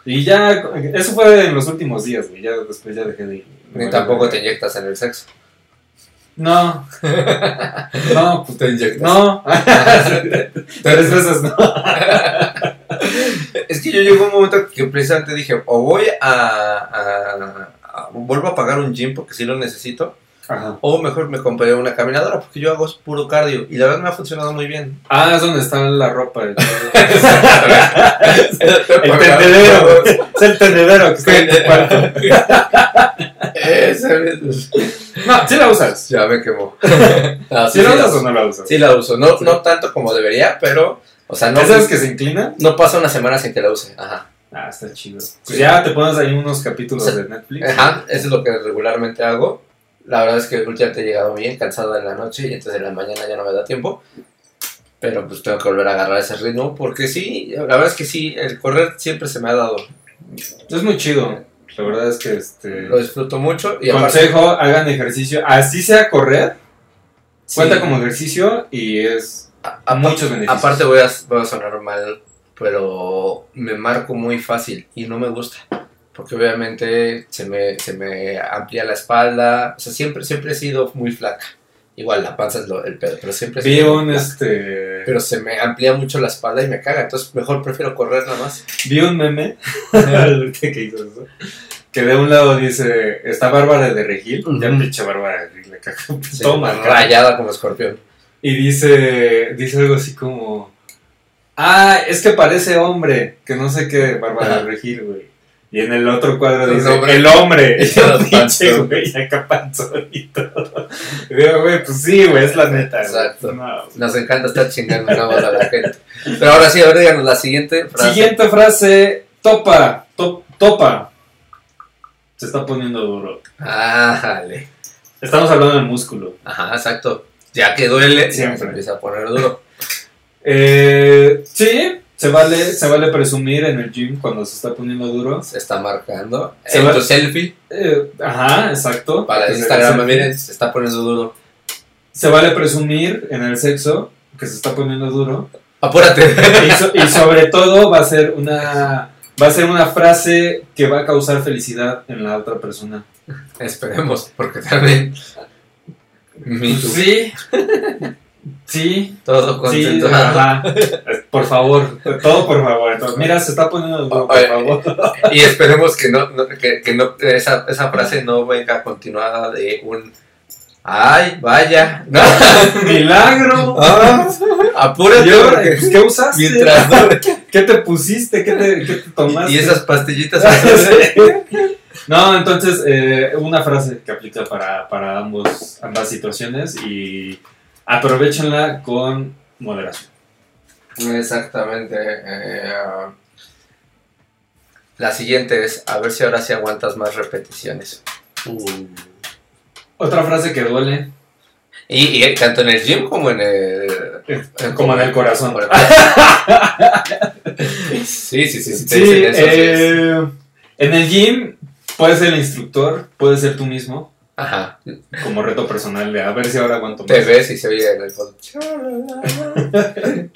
Y ya, eso fue en los últimos días, güey. Ya después ya dejé de ir. Ni tampoco te inyectas en el sexo. No. [laughs] No, pues Te inyectas. no. [laughs] Tres veces no. Es que yo llegó un momento que precisamente dije, o voy a, a- a- Vuelvo a pagar un gym porque sí lo necesito. Ajá. O mejor me compré una caminadora porque yo hago puro cardio. Y la verdad me ha funcionado muy bien. Ah, es donde está la ropa. El, [laughs] [laughs] el el tendedero. Es el tendedero que está en tu cuarto. Ese mismo. No, sí la usas. Ya me quemó. [laughs] Ah, ¿Sí la usas o no la usas? Sí la uso. No, Sí. no tanto como debería, pero... O sea, no, ¿Esas que se inclinan? no pasa una semana sin que la use. Ajá. Ah, está chido. Pues ya te pones ahí unos capítulos de Netflix. Ajá, eso es lo que regularmente hago. La verdad es que últimamente he llegado bien cansado en la noche y entonces en la mañana ya no me da tiempo. Pero pues tengo que volver a agarrar ese ritmo porque sí, la verdad es que sí, el correr siempre se me ha dado. Es muy chido. La verdad es que este. Lo disfruto mucho y aparte... Consejo, hagan ejercicio. Así sea correr, sí, cuenta como ejercicio y es a- a aparte- muchos beneficios. Aparte voy a, voy a sonar mal, pero me marco muy fácil y no me gusta. Porque obviamente se me, se me amplía la espalda. O sea, siempre, siempre he sido muy flaca. Igual la panza es lo, el pedo, pero siempre he Vi un flaca. este. Pero se me amplía mucho la espalda y me caga. Entonces mejor prefiero correr nada más. Vi un meme. [laughs] [laughs] que hizo eso, Que de un lado dice. Está Bárbara de Regil. Ya pinche Bárbara de Regil. caga. Sí, marcado. rayada como escorpión. Y dice, dice algo así como, ah, es que parece hombre, que no sé qué, Bárbara Ajá. Regil, güey. Y en el otro cuadro El dice, hombre. el hombre. [laughs] [laughs] Panzón. güey, acá panzón y todo. Y digo, güey, pues sí, güey, es la neta. Exacto. No. Nos encanta estar chingando nada más a la gente. Pero ahora sí, ahora díganos la siguiente frase. Siguiente frase, topa, to- topa. Se está poniendo duro. Ájale. Estamos hablando del músculo. Ajá, exacto. Ya que duele, Siempre. se empieza a poner duro. Eh, sí, se vale, se vale presumir en el gym cuando se está poniendo duro. Se está marcando. Se en va- tu selfie, Eh, ajá, exacto. para Que Instagram, miren, se está poniendo duro. Se vale presumir en el sexo que se está poniendo duro. Apúrate. Y, so- y sobre todo va a ser una va a ser una frase que va a causar felicidad en la otra persona. Esperemos, porque también. Me too. Sí. [laughs] Sí. Todo concentrado. Por favor, todo por favor. Entonces, mira, se está poniendo duro, por favor. Y esperemos que no, que, que no esa, esa frase no venga continuada de un ay, vaya. No. [laughs] Milagro. Ah, apúrate Yo, pues, ¿Qué usaste? mientras. ¿Qué te pusiste? ¿Qué te, qué te tomaste? Y esas pastillitas [laughs] No, entonces, eh, una frase que aplica para, para ambos, ambas situaciones y aprovechenla con moderación. Exactamente. eh, la siguiente es, a ver si ahora sí aguantas más repeticiones. Otra frase que duele, Y, y tanto en el gym como en el... eh, como en el corazón. El- [laughs] sí, sí, sí, sí. te Sí, eh, en el gym puedes ser el instructor, puedes ser tú mismo, Ajá. como reto personal de a ver si ahora aguanto Te más. ves y se oye en el fondo. [laughs]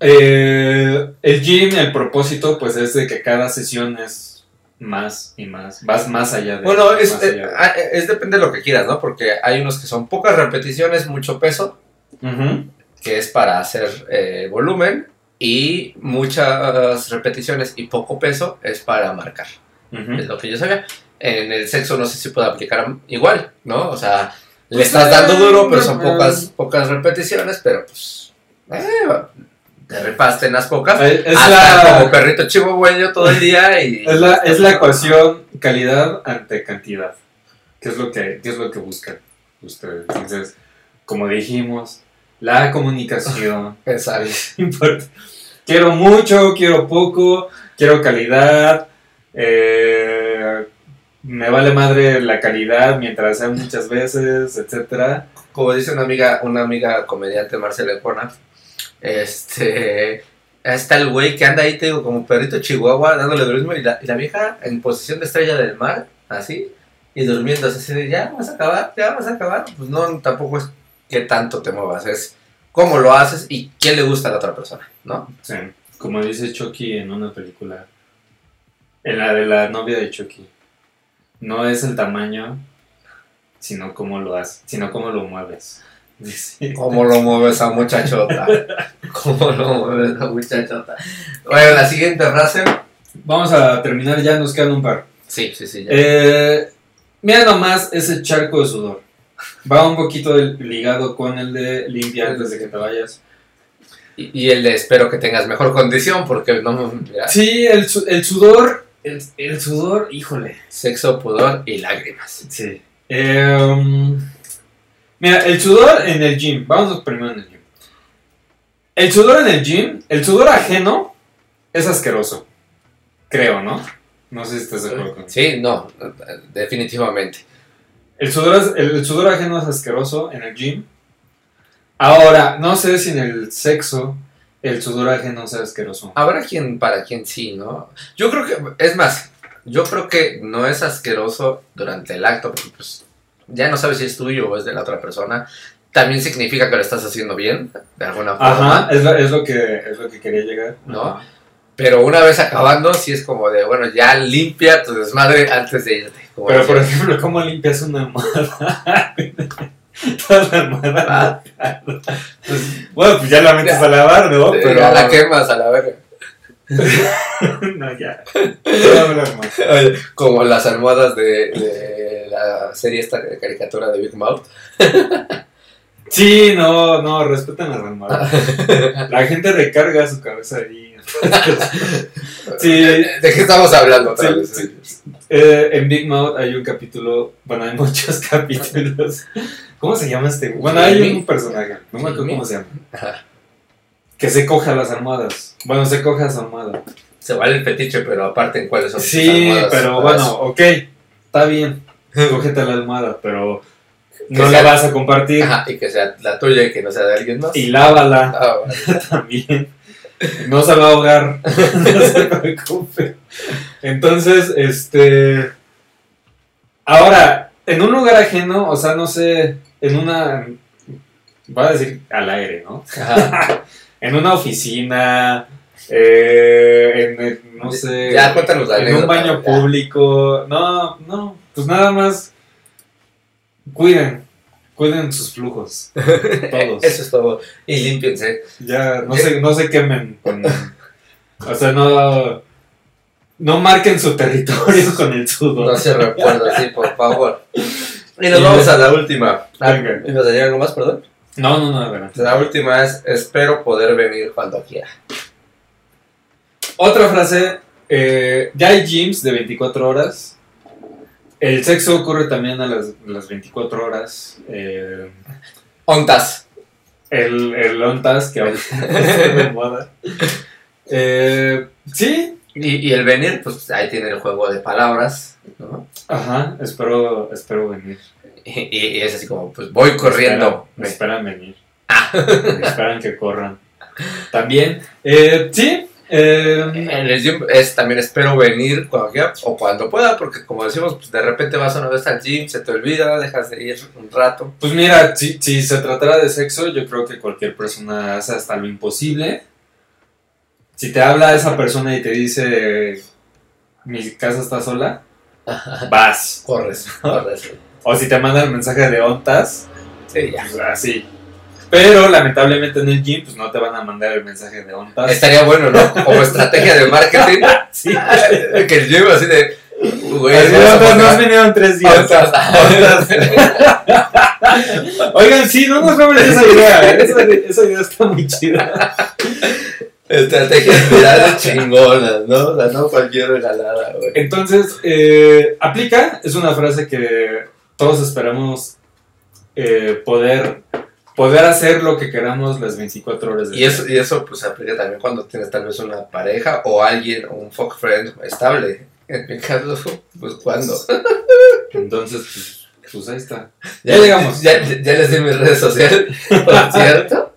Eh, el gym, el propósito, pues es de que cada sesión es más y más, vas más allá de Bueno, es, eh, allá de- ah, es depende de lo que quieras, ¿no? Porque hay unos que son pocas repeticiones, mucho peso, Ujú. que es para hacer eh, volumen, y muchas repeticiones y poco peso es para marcar. Ujú. Es lo que yo sabía. En el sexo no sé si puede aplicar igual, ¿no? O sea, Le Pues, estás dando eh, duro, pero son pocas, pocas repeticiones, pero pues. Eh, te repaste en las pocas. Es, hasta la, como perrito chihuahueño todo el día y. [laughs] es, la, es la ecuación calidad ante cantidad. ¿Qué es lo que, qué es lo que buscan ustedes? Entonces, como dijimos, la comunicación [laughs] Exacto. es importante. Quiero mucho, quiero poco, quiero calidad. eh, me vale madre la calidad mientras sean muchas veces, etcétera. Como dice una amiga, una amiga comediante, Marcela Epona, este. Está el güey que anda ahí, te digo, como perrito chihuahua, dándole durismo, y la, y la vieja en posición de estrella del mar, así, y durmiendo, así de, ya vas a acabar, ya vas a acabar. Pues no, tampoco es que tanto te muevas, es cómo lo haces y quién le gusta a la otra persona, ¿no? Sí, como dice Chucky en una película, en la de la novia de Chucky, no es el tamaño, sino cómo lo haces, sino cómo lo mueves. [laughs] ¿Cómo lo mueves a muchachota? [laughs] ¿Cómo lo mueves a muchachota? Bueno, la siguiente frase. Vamos a terminar ya, nos quedan un par. Sí, sí, sí. ya. Eh, mira nomás ese charco de sudor. Va un poquito ligado con el de limpia antes de que te vayas. Y, y el de espero que tengas mejor condición, porque no. mira, Sí, el sudor, el, el sudor, híjole. Sexo, pudor y lágrimas. Sí. Em, mira, el sudor en el gym. Vamos primero en el gym. El sudor en el gym, el sudor ajeno es asqueroso. Creo, ¿no? No sé si estás de acuerdo conmigo. Sí, no, definitivamente. El sudor, el sudor ajeno es asqueroso en el gym. Ahora, no sé si en el sexo el sudor ajeno sea asqueroso. Habrá quien para quien sí, ¿no? Yo creo que, es más, yo creo que no es asqueroso durante el acto, porque pues ya no sabes si es tuyo o es de la otra persona. También significa que lo estás haciendo bien, de alguna forma. Ajá, es lo, es lo que, es lo que quería llegar. ¿No? Ajá. Pero una vez acabando, sí es como de, bueno, ya limpia tu desmadre antes de irte. Pero, por ejemplo, ¿cómo limpias una almohada? [laughs] [laughs] Toda la almohada. Ah, Bueno, pues ya la metes Ya. a lavar, ¿no? Pero ya la quemas a la verga. [laughs] no, ya. Oye, Como las almohadas de, de la serie esta de caricatura de Big Mouth. Sí, no, no, respetan las almohadas. [laughs] La gente recarga su cabeza ahí. [laughs] Sí. ¿De qué estamos hablando Sí, vez? sí. Eh, en Big Mouth hay un capítulo, bueno, hay muchos [laughs] capítulos. ¿Cómo se llama este? Bueno, hay un personaje, no me acuerdo cómo se llama, Ajá. que se coja las almohadas. Bueno, se coja su almohada. Se vale el fetiche, pero aparte en cuáles son Sí, pero bueno, ok, está bien, cógete la almohada, pero no la vas a compartir. eso. Ajá, y que sea la tuya y que no sea de alguien más. Y lávala Ah, vale. [laughs] también. [laughs] No se va a ahogar, [laughs] no se preocupe. Entonces, este. Ahora, en un lugar ajeno, o sea, no sé, en una. Voy a decir al aire, ¿no? [laughs] En una oficina, eh, en, el- no sé. Ya, cuéntanos en un baño ya. público. No, no, pues nada más. Cuiden, cuiden sus flujos. [laughs] Todos. Eso es todo. Y límpiense. Ya, no sé, no se quemen con. O sea, no. No marquen su territorio [laughs] con el sudor. No se recuerda así, por favor. Y nos Y vamos a la última. Ah, Venga. ¿Y nos daría algo más, perdón? No, no, no, adelante. La última es, espero poder venir cuando quiera. Otra frase. eh, ya hay gyms de 24 horas. El sexo ocurre también a las, las 24 horas. eh, Ontas. el, el ONTAS que ahorita [laughs] moda. Eh, sí, Y, y el venir, pues ahí tiene el juego de palabras, ¿no? ajá, espero, espero venir. Y, y- y es así como, pues voy corriendo. Me esperan, me esperan venir. Me esperan que corran. También, eh, sí. Eh, En el gym es también espero venir cuando quiera o cuando pueda, porque como decimos, pues de repente vas una vez al gym, se te olvida, dejas de ir un rato. pues mira, si, si se tratara de sexo, yo creo que cualquier persona hace hasta lo imposible. Si te habla esa persona y te dice, mi casa está sola, vas. Corres, corres. O si te manda el mensaje de ontas, Sí, ya. pues así. Pero lamentablemente en el gym, pues no te van a mandar el mensaje de ontas. Estaría bueno, ¿no? Como estrategia de marketing. [laughs] Sí. que el gym así de, Güey, nos vinieron tres días. [laughs] Oigan, sí, no nos roben esa idea. ¿eh? Esa, esa idea está muy chida. Estrategias virales chingonas, ¿no? O sea, no cualquier regalada, güey. Entonces, eh, aplica, es una frase que todos esperamos eh, poder, poder hacer lo que queramos las 24 horas del Y eso, y eso pues aplica también cuando tienes tal vez una pareja o alguien, un fuck friend estable. En mi caso, pues cuando. [laughs] Entonces, pues, pues ahí está. Ya llegamos. Ya, ya les di mis redes sociales, por [laughs] cierto.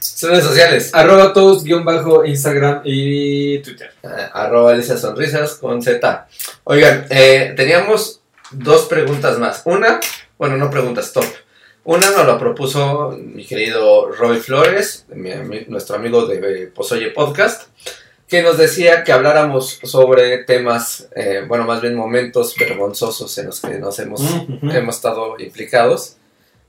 Sus redes sociales. Arroba todos, guion bajo, Instagram y Twitter. Ah, arroba Alicia Sonrisas con Z. Oigan, eh, teníamos dos preguntas más. Una, bueno, no preguntas, top. Una nos la propuso mi querido Roy Flores, mi nuestro amigo de Pozoye Podcast, que nos decía que habláramos sobre temas, eh, bueno, más bien momentos vergonzosos en los que nos hemos, hemos estado implicados.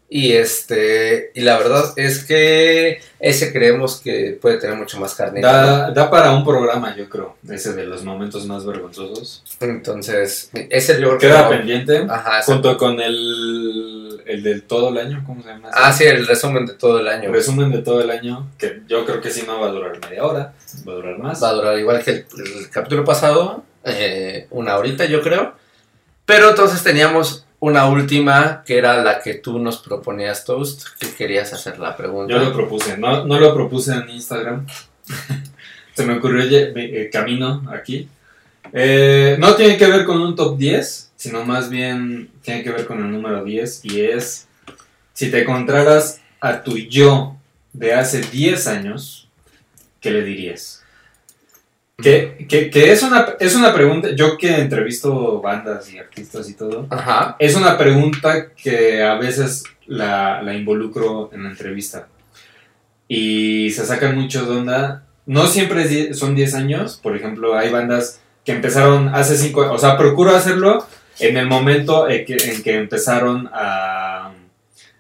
Y este y la verdad es que ese creemos que puede tener mucho más carne. Da, da para un programa, yo creo, ese de los momentos más vergonzosos. Entonces, ese yo creo que Queda no- pendiente, Ajá, junto con el, el del todo el año, ¿cómo se llama? Ah, sí, el resumen de todo el año. Resumen de todo el año, que yo creo que sí no va a durar media hora, va a durar más. Va a durar igual que el, el capítulo pasado, eh, una horita yo creo. Pero entonces teníamos una última que era la que tú nos proponías, Toast, que querías hacer la pregunta. Yo lo propuse, no, no lo propuse en Instagram. [laughs] Se me ocurrió ye- eh, camino aquí. Eh, no tiene que ver con un top 10, sino más bien tiene que ver con el número 10 y es si te encontraras a tu yo de hace 10 años, ¿qué le dirías? Que, que- que es, una, es una pregunta, yo que entrevisto bandas y artistas y todo, Ajá. es una pregunta que a veces la, la involucro en la entrevista. Y se sacan mucho de onda. No siempre son 10 años. Por ejemplo, hay bandas que empezaron hace 5 años. O sea, procuro hacerlo en el momento en que, en que empezaron a...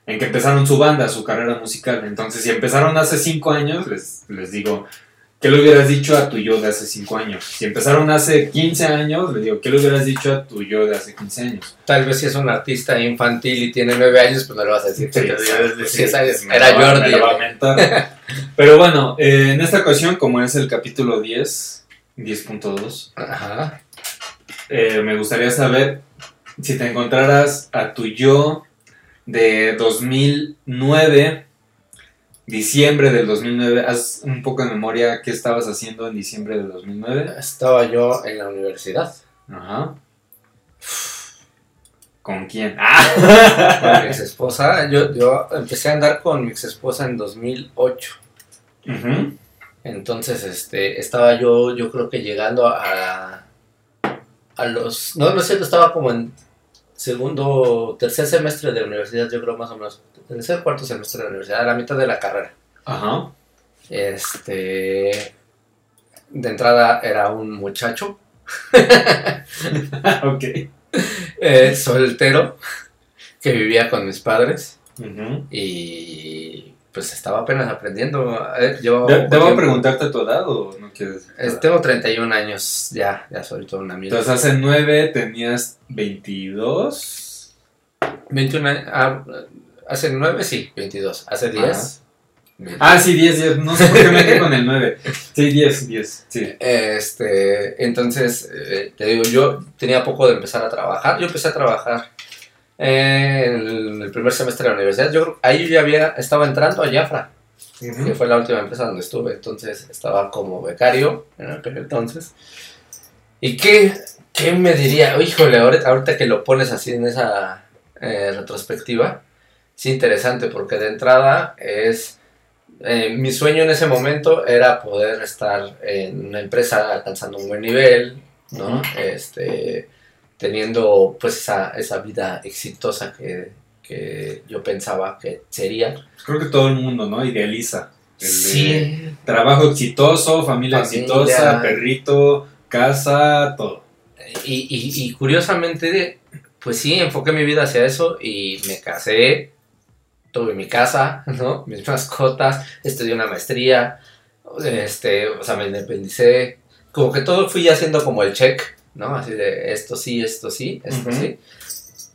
En que empezaron su banda, su carrera musical. Entonces, si empezaron hace 5 años, les, les digo, ¿qué le hubieras dicho a tu yo de hace 5 años? Si empezaron hace 15 años, les digo, ¿qué le hubieras dicho a tu yo de hace 15 años? Tal vez si es un artista infantil y tiene nueve años, pues no le vas a decir que Sí, te sí, dio de sí, 10 años. me Era lo Jordi. me lo va a mentar. Pero bueno, eh, en esta ocasión, como es el capítulo 10, 10.2, Ajá. eh, me gustaría saber si te encontraras a tu yo de 2009, diciembre del 2009, haz un poco de memoria qué estabas haciendo en diciembre del 2009. Estaba yo en la universidad. Ajá. ¿Con quién? [laughs] Con Ah. mi ex esposa. Yo, yo empecé a andar con mi ex esposa en 2008. Ujú. Entonces, este, estaba yo, yo creo que llegando a, a los, no, no sé, estaba como en segundo, tercer semestre de la universidad, yo creo más o menos, tercer, cuarto semestre de la universidad, a la mitad de la carrera. Ajá. Este, de entrada era un muchacho, [laughs] ok. eh, soltero, que vivía con mis padres Ujú. y pues estaba apenas aprendiendo. eh, llevaba ¿De- poco ¿Debo tiempo. preguntarte tu edad o no quieres? Tengo 31 años, ya, ya soy todo un amigo. Entonces hace 9 tenías 22. 21 años, ah, hace 9, sí, 22. Hace 10. Ah, sí, 10, 10. No sé por qué me quedé con el 9. Sí, 10, 10. Sí. Este, entonces, eh, te digo, yo tenía poco de empezar a trabajar. Yo empecé a trabajar eh, en el primer semestre de la universidad. Yo creo- ahí yo ya había, estaba entrando a Jafra, que fue la última empresa donde estuve. Entonces, estaba como becario en aquel entonces. ¿Y qué, qué me diría? Híjole, ahorita, ahorita que lo pones así en esa eh, retrospectiva, es interesante porque de entrada es... eh, mi sueño en ese momento era poder estar en una empresa alcanzando un buen nivel, ¿no? Este, teniendo pues esa, esa vida exitosa que, que yo pensaba que sería. Creo que todo el mundo, ¿no? Idealiza. El de Sí, Trabajo exitoso, familia, Familia. exitosa, perrito, casa, todo. y, y- y curiosamente, pues sí, enfoqué mi vida hacia eso y me casé, tuve mi casa, [laughs] ¿no? Mis mascotas, estudié una maestría, este, o sea, me independicé, como que todo fui haciendo como el check ¿no? Así de esto sí, esto sí, esto sí.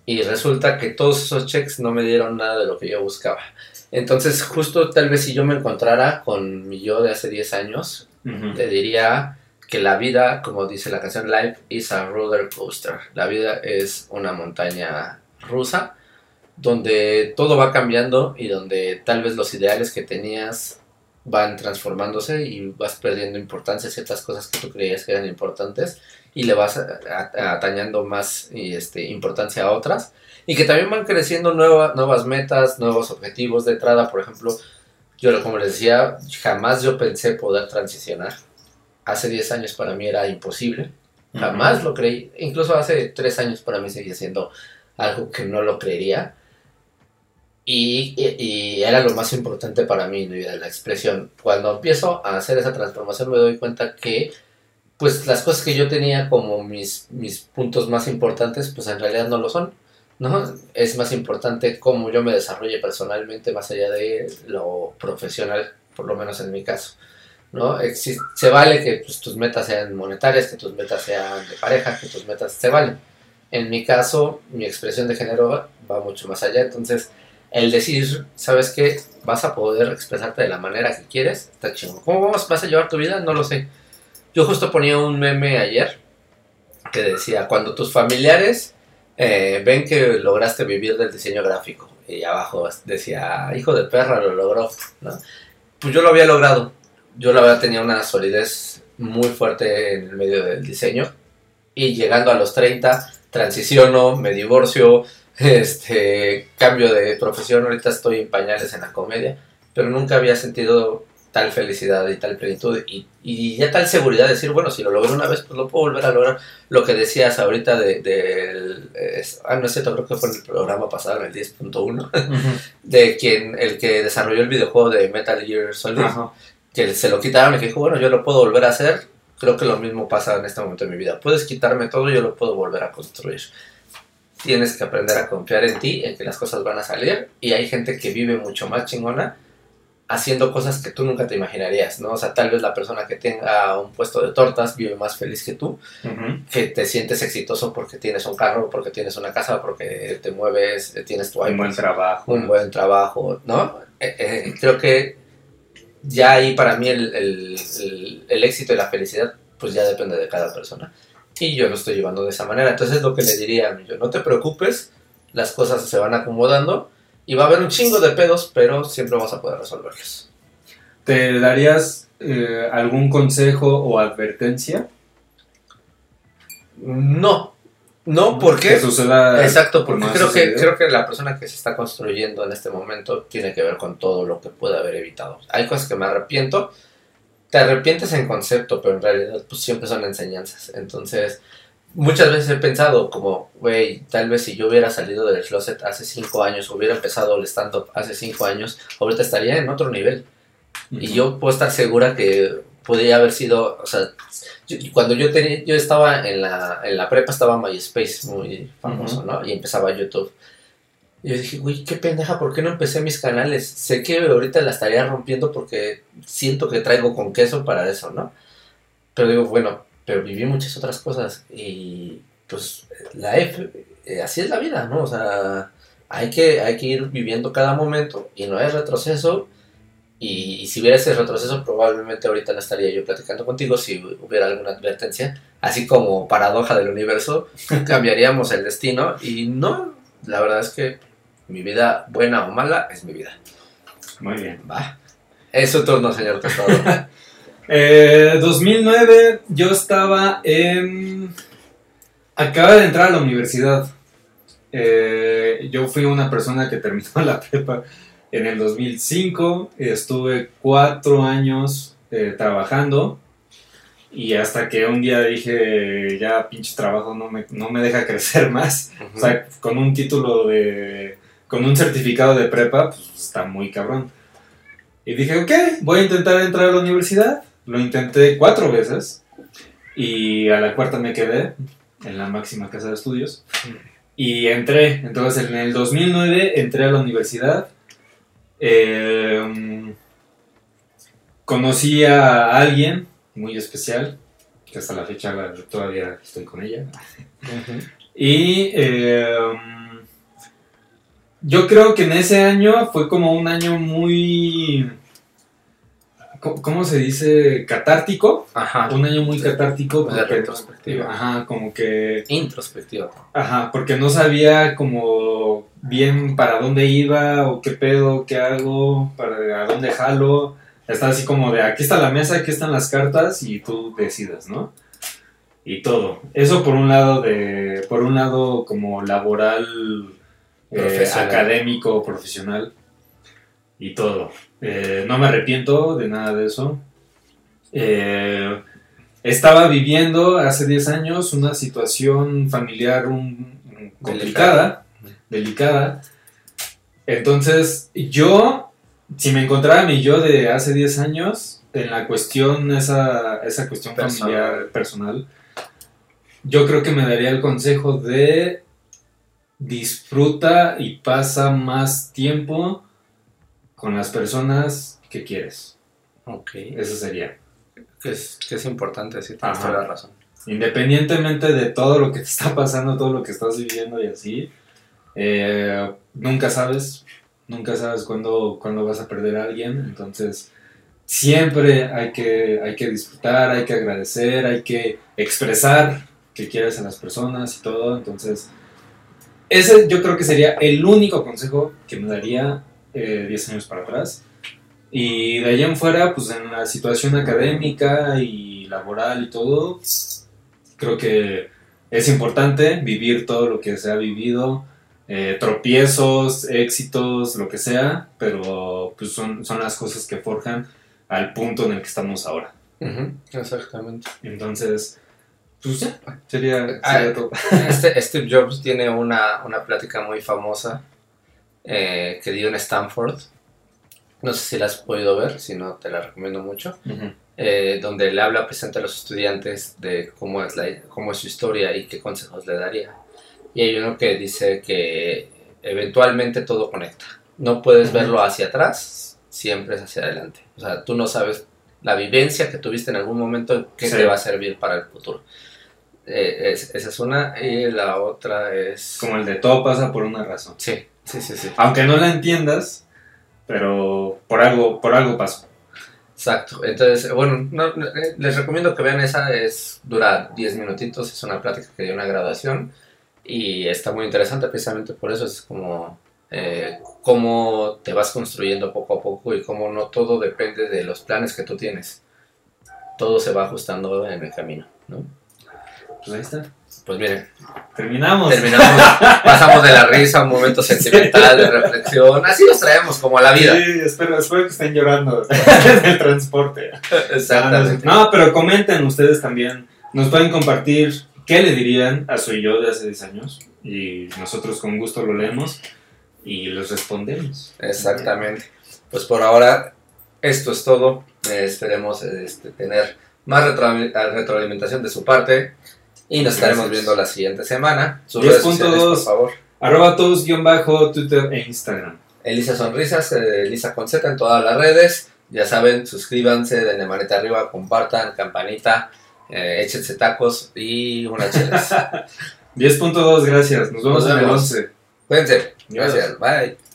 Y resulta que todos esos checks no me dieron nada de lo que yo buscaba. Entonces, justo tal vez si yo me encontrara con mi yo de hace 10 años, te diría que la vida, como dice la canción Life, is a roller coaster. La vida es una montaña rusa donde todo va cambiando y donde tal vez los ideales que tenías van transformándose y vas perdiendo importancia ciertas cosas que tú creías que eran importantes y le vas atañando más este, importancia a otras y que también van creciendo nuevas metas, nuevos objetivos de entrada. Por ejemplo, yo como les decía, jamás yo pensé poder transicionar. Hace 10 años para mí era imposible. Jamás lo creí. Incluso hace 3 años para mí seguía siendo algo que no lo creería. Y, y, era lo más importante para mí la expresión. Cuando empiezo a hacer esa transformación me doy cuenta que pues las cosas que yo tenía como mis, mis puntos más importantes, pues en realidad no lo son. ¿no? Es más importante cómo yo me desarrolle personalmente más allá de lo profesional, por lo menos en mi caso. ¿no? se vale que pues, tus metas sean monetarias, que tus metas sean de pareja, que tus metas se valen. En mi caso, mi expresión de género va mucho más allá, entonces el decir, ¿sabes qué? Vas a poder expresarte de la manera que quieres, está chingo. ¿Cómo vas a llevar tu vida? No lo sé. Yo justo ponía un meme ayer que decía, cuando tus familiares eh, ven que lograste vivir del diseño gráfico. Y abajo decía, hijo de perra, lo logró. Pues yo lo había logrado. Yo la verdad tenía una solidez muy fuerte en el medio del diseño. Y llegando a los 30, transiciono, me divorcio, este, cambio de profesión. Ahorita estoy en pañales en la comedia. Pero nunca había sentido tal felicidad y tal plenitud y, y, ya tal seguridad de decir, bueno, si lo logré una vez, pues lo puedo volver a lograr. Lo que decías ahorita de, de ah, no es cierto, creo que fue en el programa pasado, en el 10.1, [laughs] de quien, el que desarrolló el videojuego de Metal Gear Solid, que se lo quitaron y que dijo, bueno, yo lo puedo volver a hacer. Creo que lo mismo pasa en este momento de mi vida. Puedes quitarme todo y yo lo puedo volver a construir. Tienes que aprender a confiar en ti, en que las cosas van a salir. Y hay gente que vive mucho más chingona haciendo cosas que tú nunca te imaginarías, ¿no? O sea, tal vez la persona que tenga un puesto de tortas vive más feliz que tú, que te sientes exitoso porque tienes un carro, porque tienes una casa, porque te mueves, tienes tu un buen trabajo, un buen trabajo, ¿no? Eh, eh, creo que ya ahí para mí el, el, éxito y la felicidad, pues ya depende de cada persona. Y yo lo estoy llevando de esa manera. Entonces, lo que le diría yo, no te preocupes, las cosas se van acomodando y va a haber un chingo de pedos, pero siempre vamos a poder resolverlos. ¿Te darías eh, algún consejo o advertencia? No. No, porque. Exacto, porque creo que, creo que la persona que se está construyendo en este momento tiene que ver con todo lo que puede haber evitado. Hay cosas que me arrepiento. Te arrepientes en concepto, pero en realidad pues siempre son enseñanzas. Entonces, muchas veces he pensado como, güey, tal vez si yo hubiera salido del closet hace cinco años, hubiera empezado el stand-up hace cinco años, ahorita estaría en otro nivel. Y yo puedo estar segura que podría haber sido, o sea, cuando yo tenía, yo estaba en la, en la prepa, estaba MySpace, muy famoso, ¿no? Y empezaba YouTube. Y yo dije, güey, qué pendeja, ¿por qué no empecé mis canales? Sé que ahorita la estaría rompiendo porque siento que traigo con queso para eso, ¿no? Pero digo, bueno, pero viví muchas otras cosas y pues la F, eh, así es la vida, ¿no? O sea, hay que, hay que ir viviendo cada momento y no hay retroceso. Y, si hubiera ese retroceso, probablemente ahorita no estaría yo platicando contigo si hubiera alguna advertencia. Así como paradoja del universo, [laughs] cambiaríamos el destino. Y no, la verdad es que mi vida, buena o mala, es mi vida. Muy bien. Va. Es su turno, señor Tostado. [laughs] Eh, 2009 yo estaba en... Acaba de entrar a la universidad. Eh, yo fui una persona que terminó [laughs] la prepa en el 2005. Estuve cuatro años eh, trabajando. Y hasta que un día dije, ya pinche trabajo no me, no me deja [laughs] crecer más. O sea, con un título de... Con un certificado de prepa, pues está muy cabrón. Y dije, ok, voy a intentar entrar a la universidad. Lo intenté cuatro veces y a la cuarta me quedé en la máxima casa de estudios y entré. Entonces en el 2009 entré a la universidad. Em, conocí a alguien muy especial que hasta la fecha todavía estoy con ella. Y eh, yo creo que en ese año fue como un año muy, ¿cómo se dice? Catártico. Ajá. Un año muy catártico. Porque- retrospectiva. Ajá, como que... Introspectiva. Ajá, porque no sabía como bien para dónde iba o qué pedo, qué hago, para a dónde jalo. Estaba así como de aquí está la mesa, aquí están las cartas y tú decidas, ¿no? Y todo. Eso por un lado de, por un lado como laboral, eh, académico, profesional y todo. Eh, no me arrepiento de nada de eso. Eh, estaba viviendo hace 10 años una situación familiar un- complicada, delicada. Entonces, yo, si me encontrara mi yo de hace 10 años, en la cuestión, esa, esa cuestión Personal. familiar, personal, yo creo que me daría el consejo de disfruta y pasa más tiempo con las personas que quieres. Ok. Eso sería. Que es, que es importante, sí, tienes toda la razón. Independientemente de todo lo que te está pasando, todo lo que estás viviendo y así, eh, nunca sabes, nunca sabes cuándo, cuándo vas a perder a alguien, entonces siempre hay que, hay que disfrutar, hay que agradecer, hay que expresar que quieres a las personas y todo, entonces ese yo creo que sería el único consejo que me daría eh, 10 años para atrás. Y de allá en fuera, pues en la situación académica y laboral y todo, creo que es importante vivir todo lo que se ha vivido, eh, tropiezos, éxitos, lo que sea, pero pues son, son las cosas que forjan al punto en el que estamos ahora. Exactamente. Entonces, pues ya, sería, Ah, sería todo. Este, Steve Jobs tiene una, una plática muy famosa eh, que dio en Stanford. No sé si la has podido ver, si no te la recomiendo mucho. Ujú. eh, donde le habla presente a los estudiantes de cómo es, la, cómo es su historia y qué consejos le daría. Y hay uno que dice que eventualmente todo conecta. No puedes Ujú. verlo hacia atrás, siempre es hacia adelante. O sea, tú no sabes la vivencia que tuviste en algún momento que Sí. te va a servir para el futuro. Eh, es- esa es una. Y la otra es... Como el de todo pasa por una razón. Sí, sí, sí, sí. Aunque no la entiendas, pero por algo, por algo pasó. Exacto. Entonces, bueno, no- eh, les recomiendo que vean esa, es dura 10 minutitos, es una plática que dio una graduación y está muy interesante precisamente por eso, es como eh, cómo te vas construyendo poco a poco y cómo no todo depende de los planes que tú tienes. Todo se va ajustando en el camino, ¿no? Pues ahí está. Pues miren, Terminamos. terminamos, [laughs] pasamos de la risa a un momento sentimental, de reflexión, así nos traemos como a la vida. Sí, espero, espero que estén llorando [laughs] en el transporte. Exactamente. No, pero comenten ustedes también. Nos pueden compartir qué le dirían a su yo de hace 10 años. Y nosotros con gusto lo leemos y les respondemos. Exactamente. Pues por ahora esto es todo. Eh, esperemos este, tener más retro- retroalimentación de su parte. Y nos estaremos Gracias. viendo la siguiente semana. Sus 10.2. redes sociales, por favor. Arroba todos guion bajo Twitter e Instagram. Elisa Sonrisas, eh, Elisa con Z en todas las redes. Ya saben, suscríbanse, denle manita arriba, compartan, campanita, eh, échense tacos y unas chelas. 10.2, gracias. Nos vemos Nos en el vemos. 11. Cuídense. Gracias. Bye.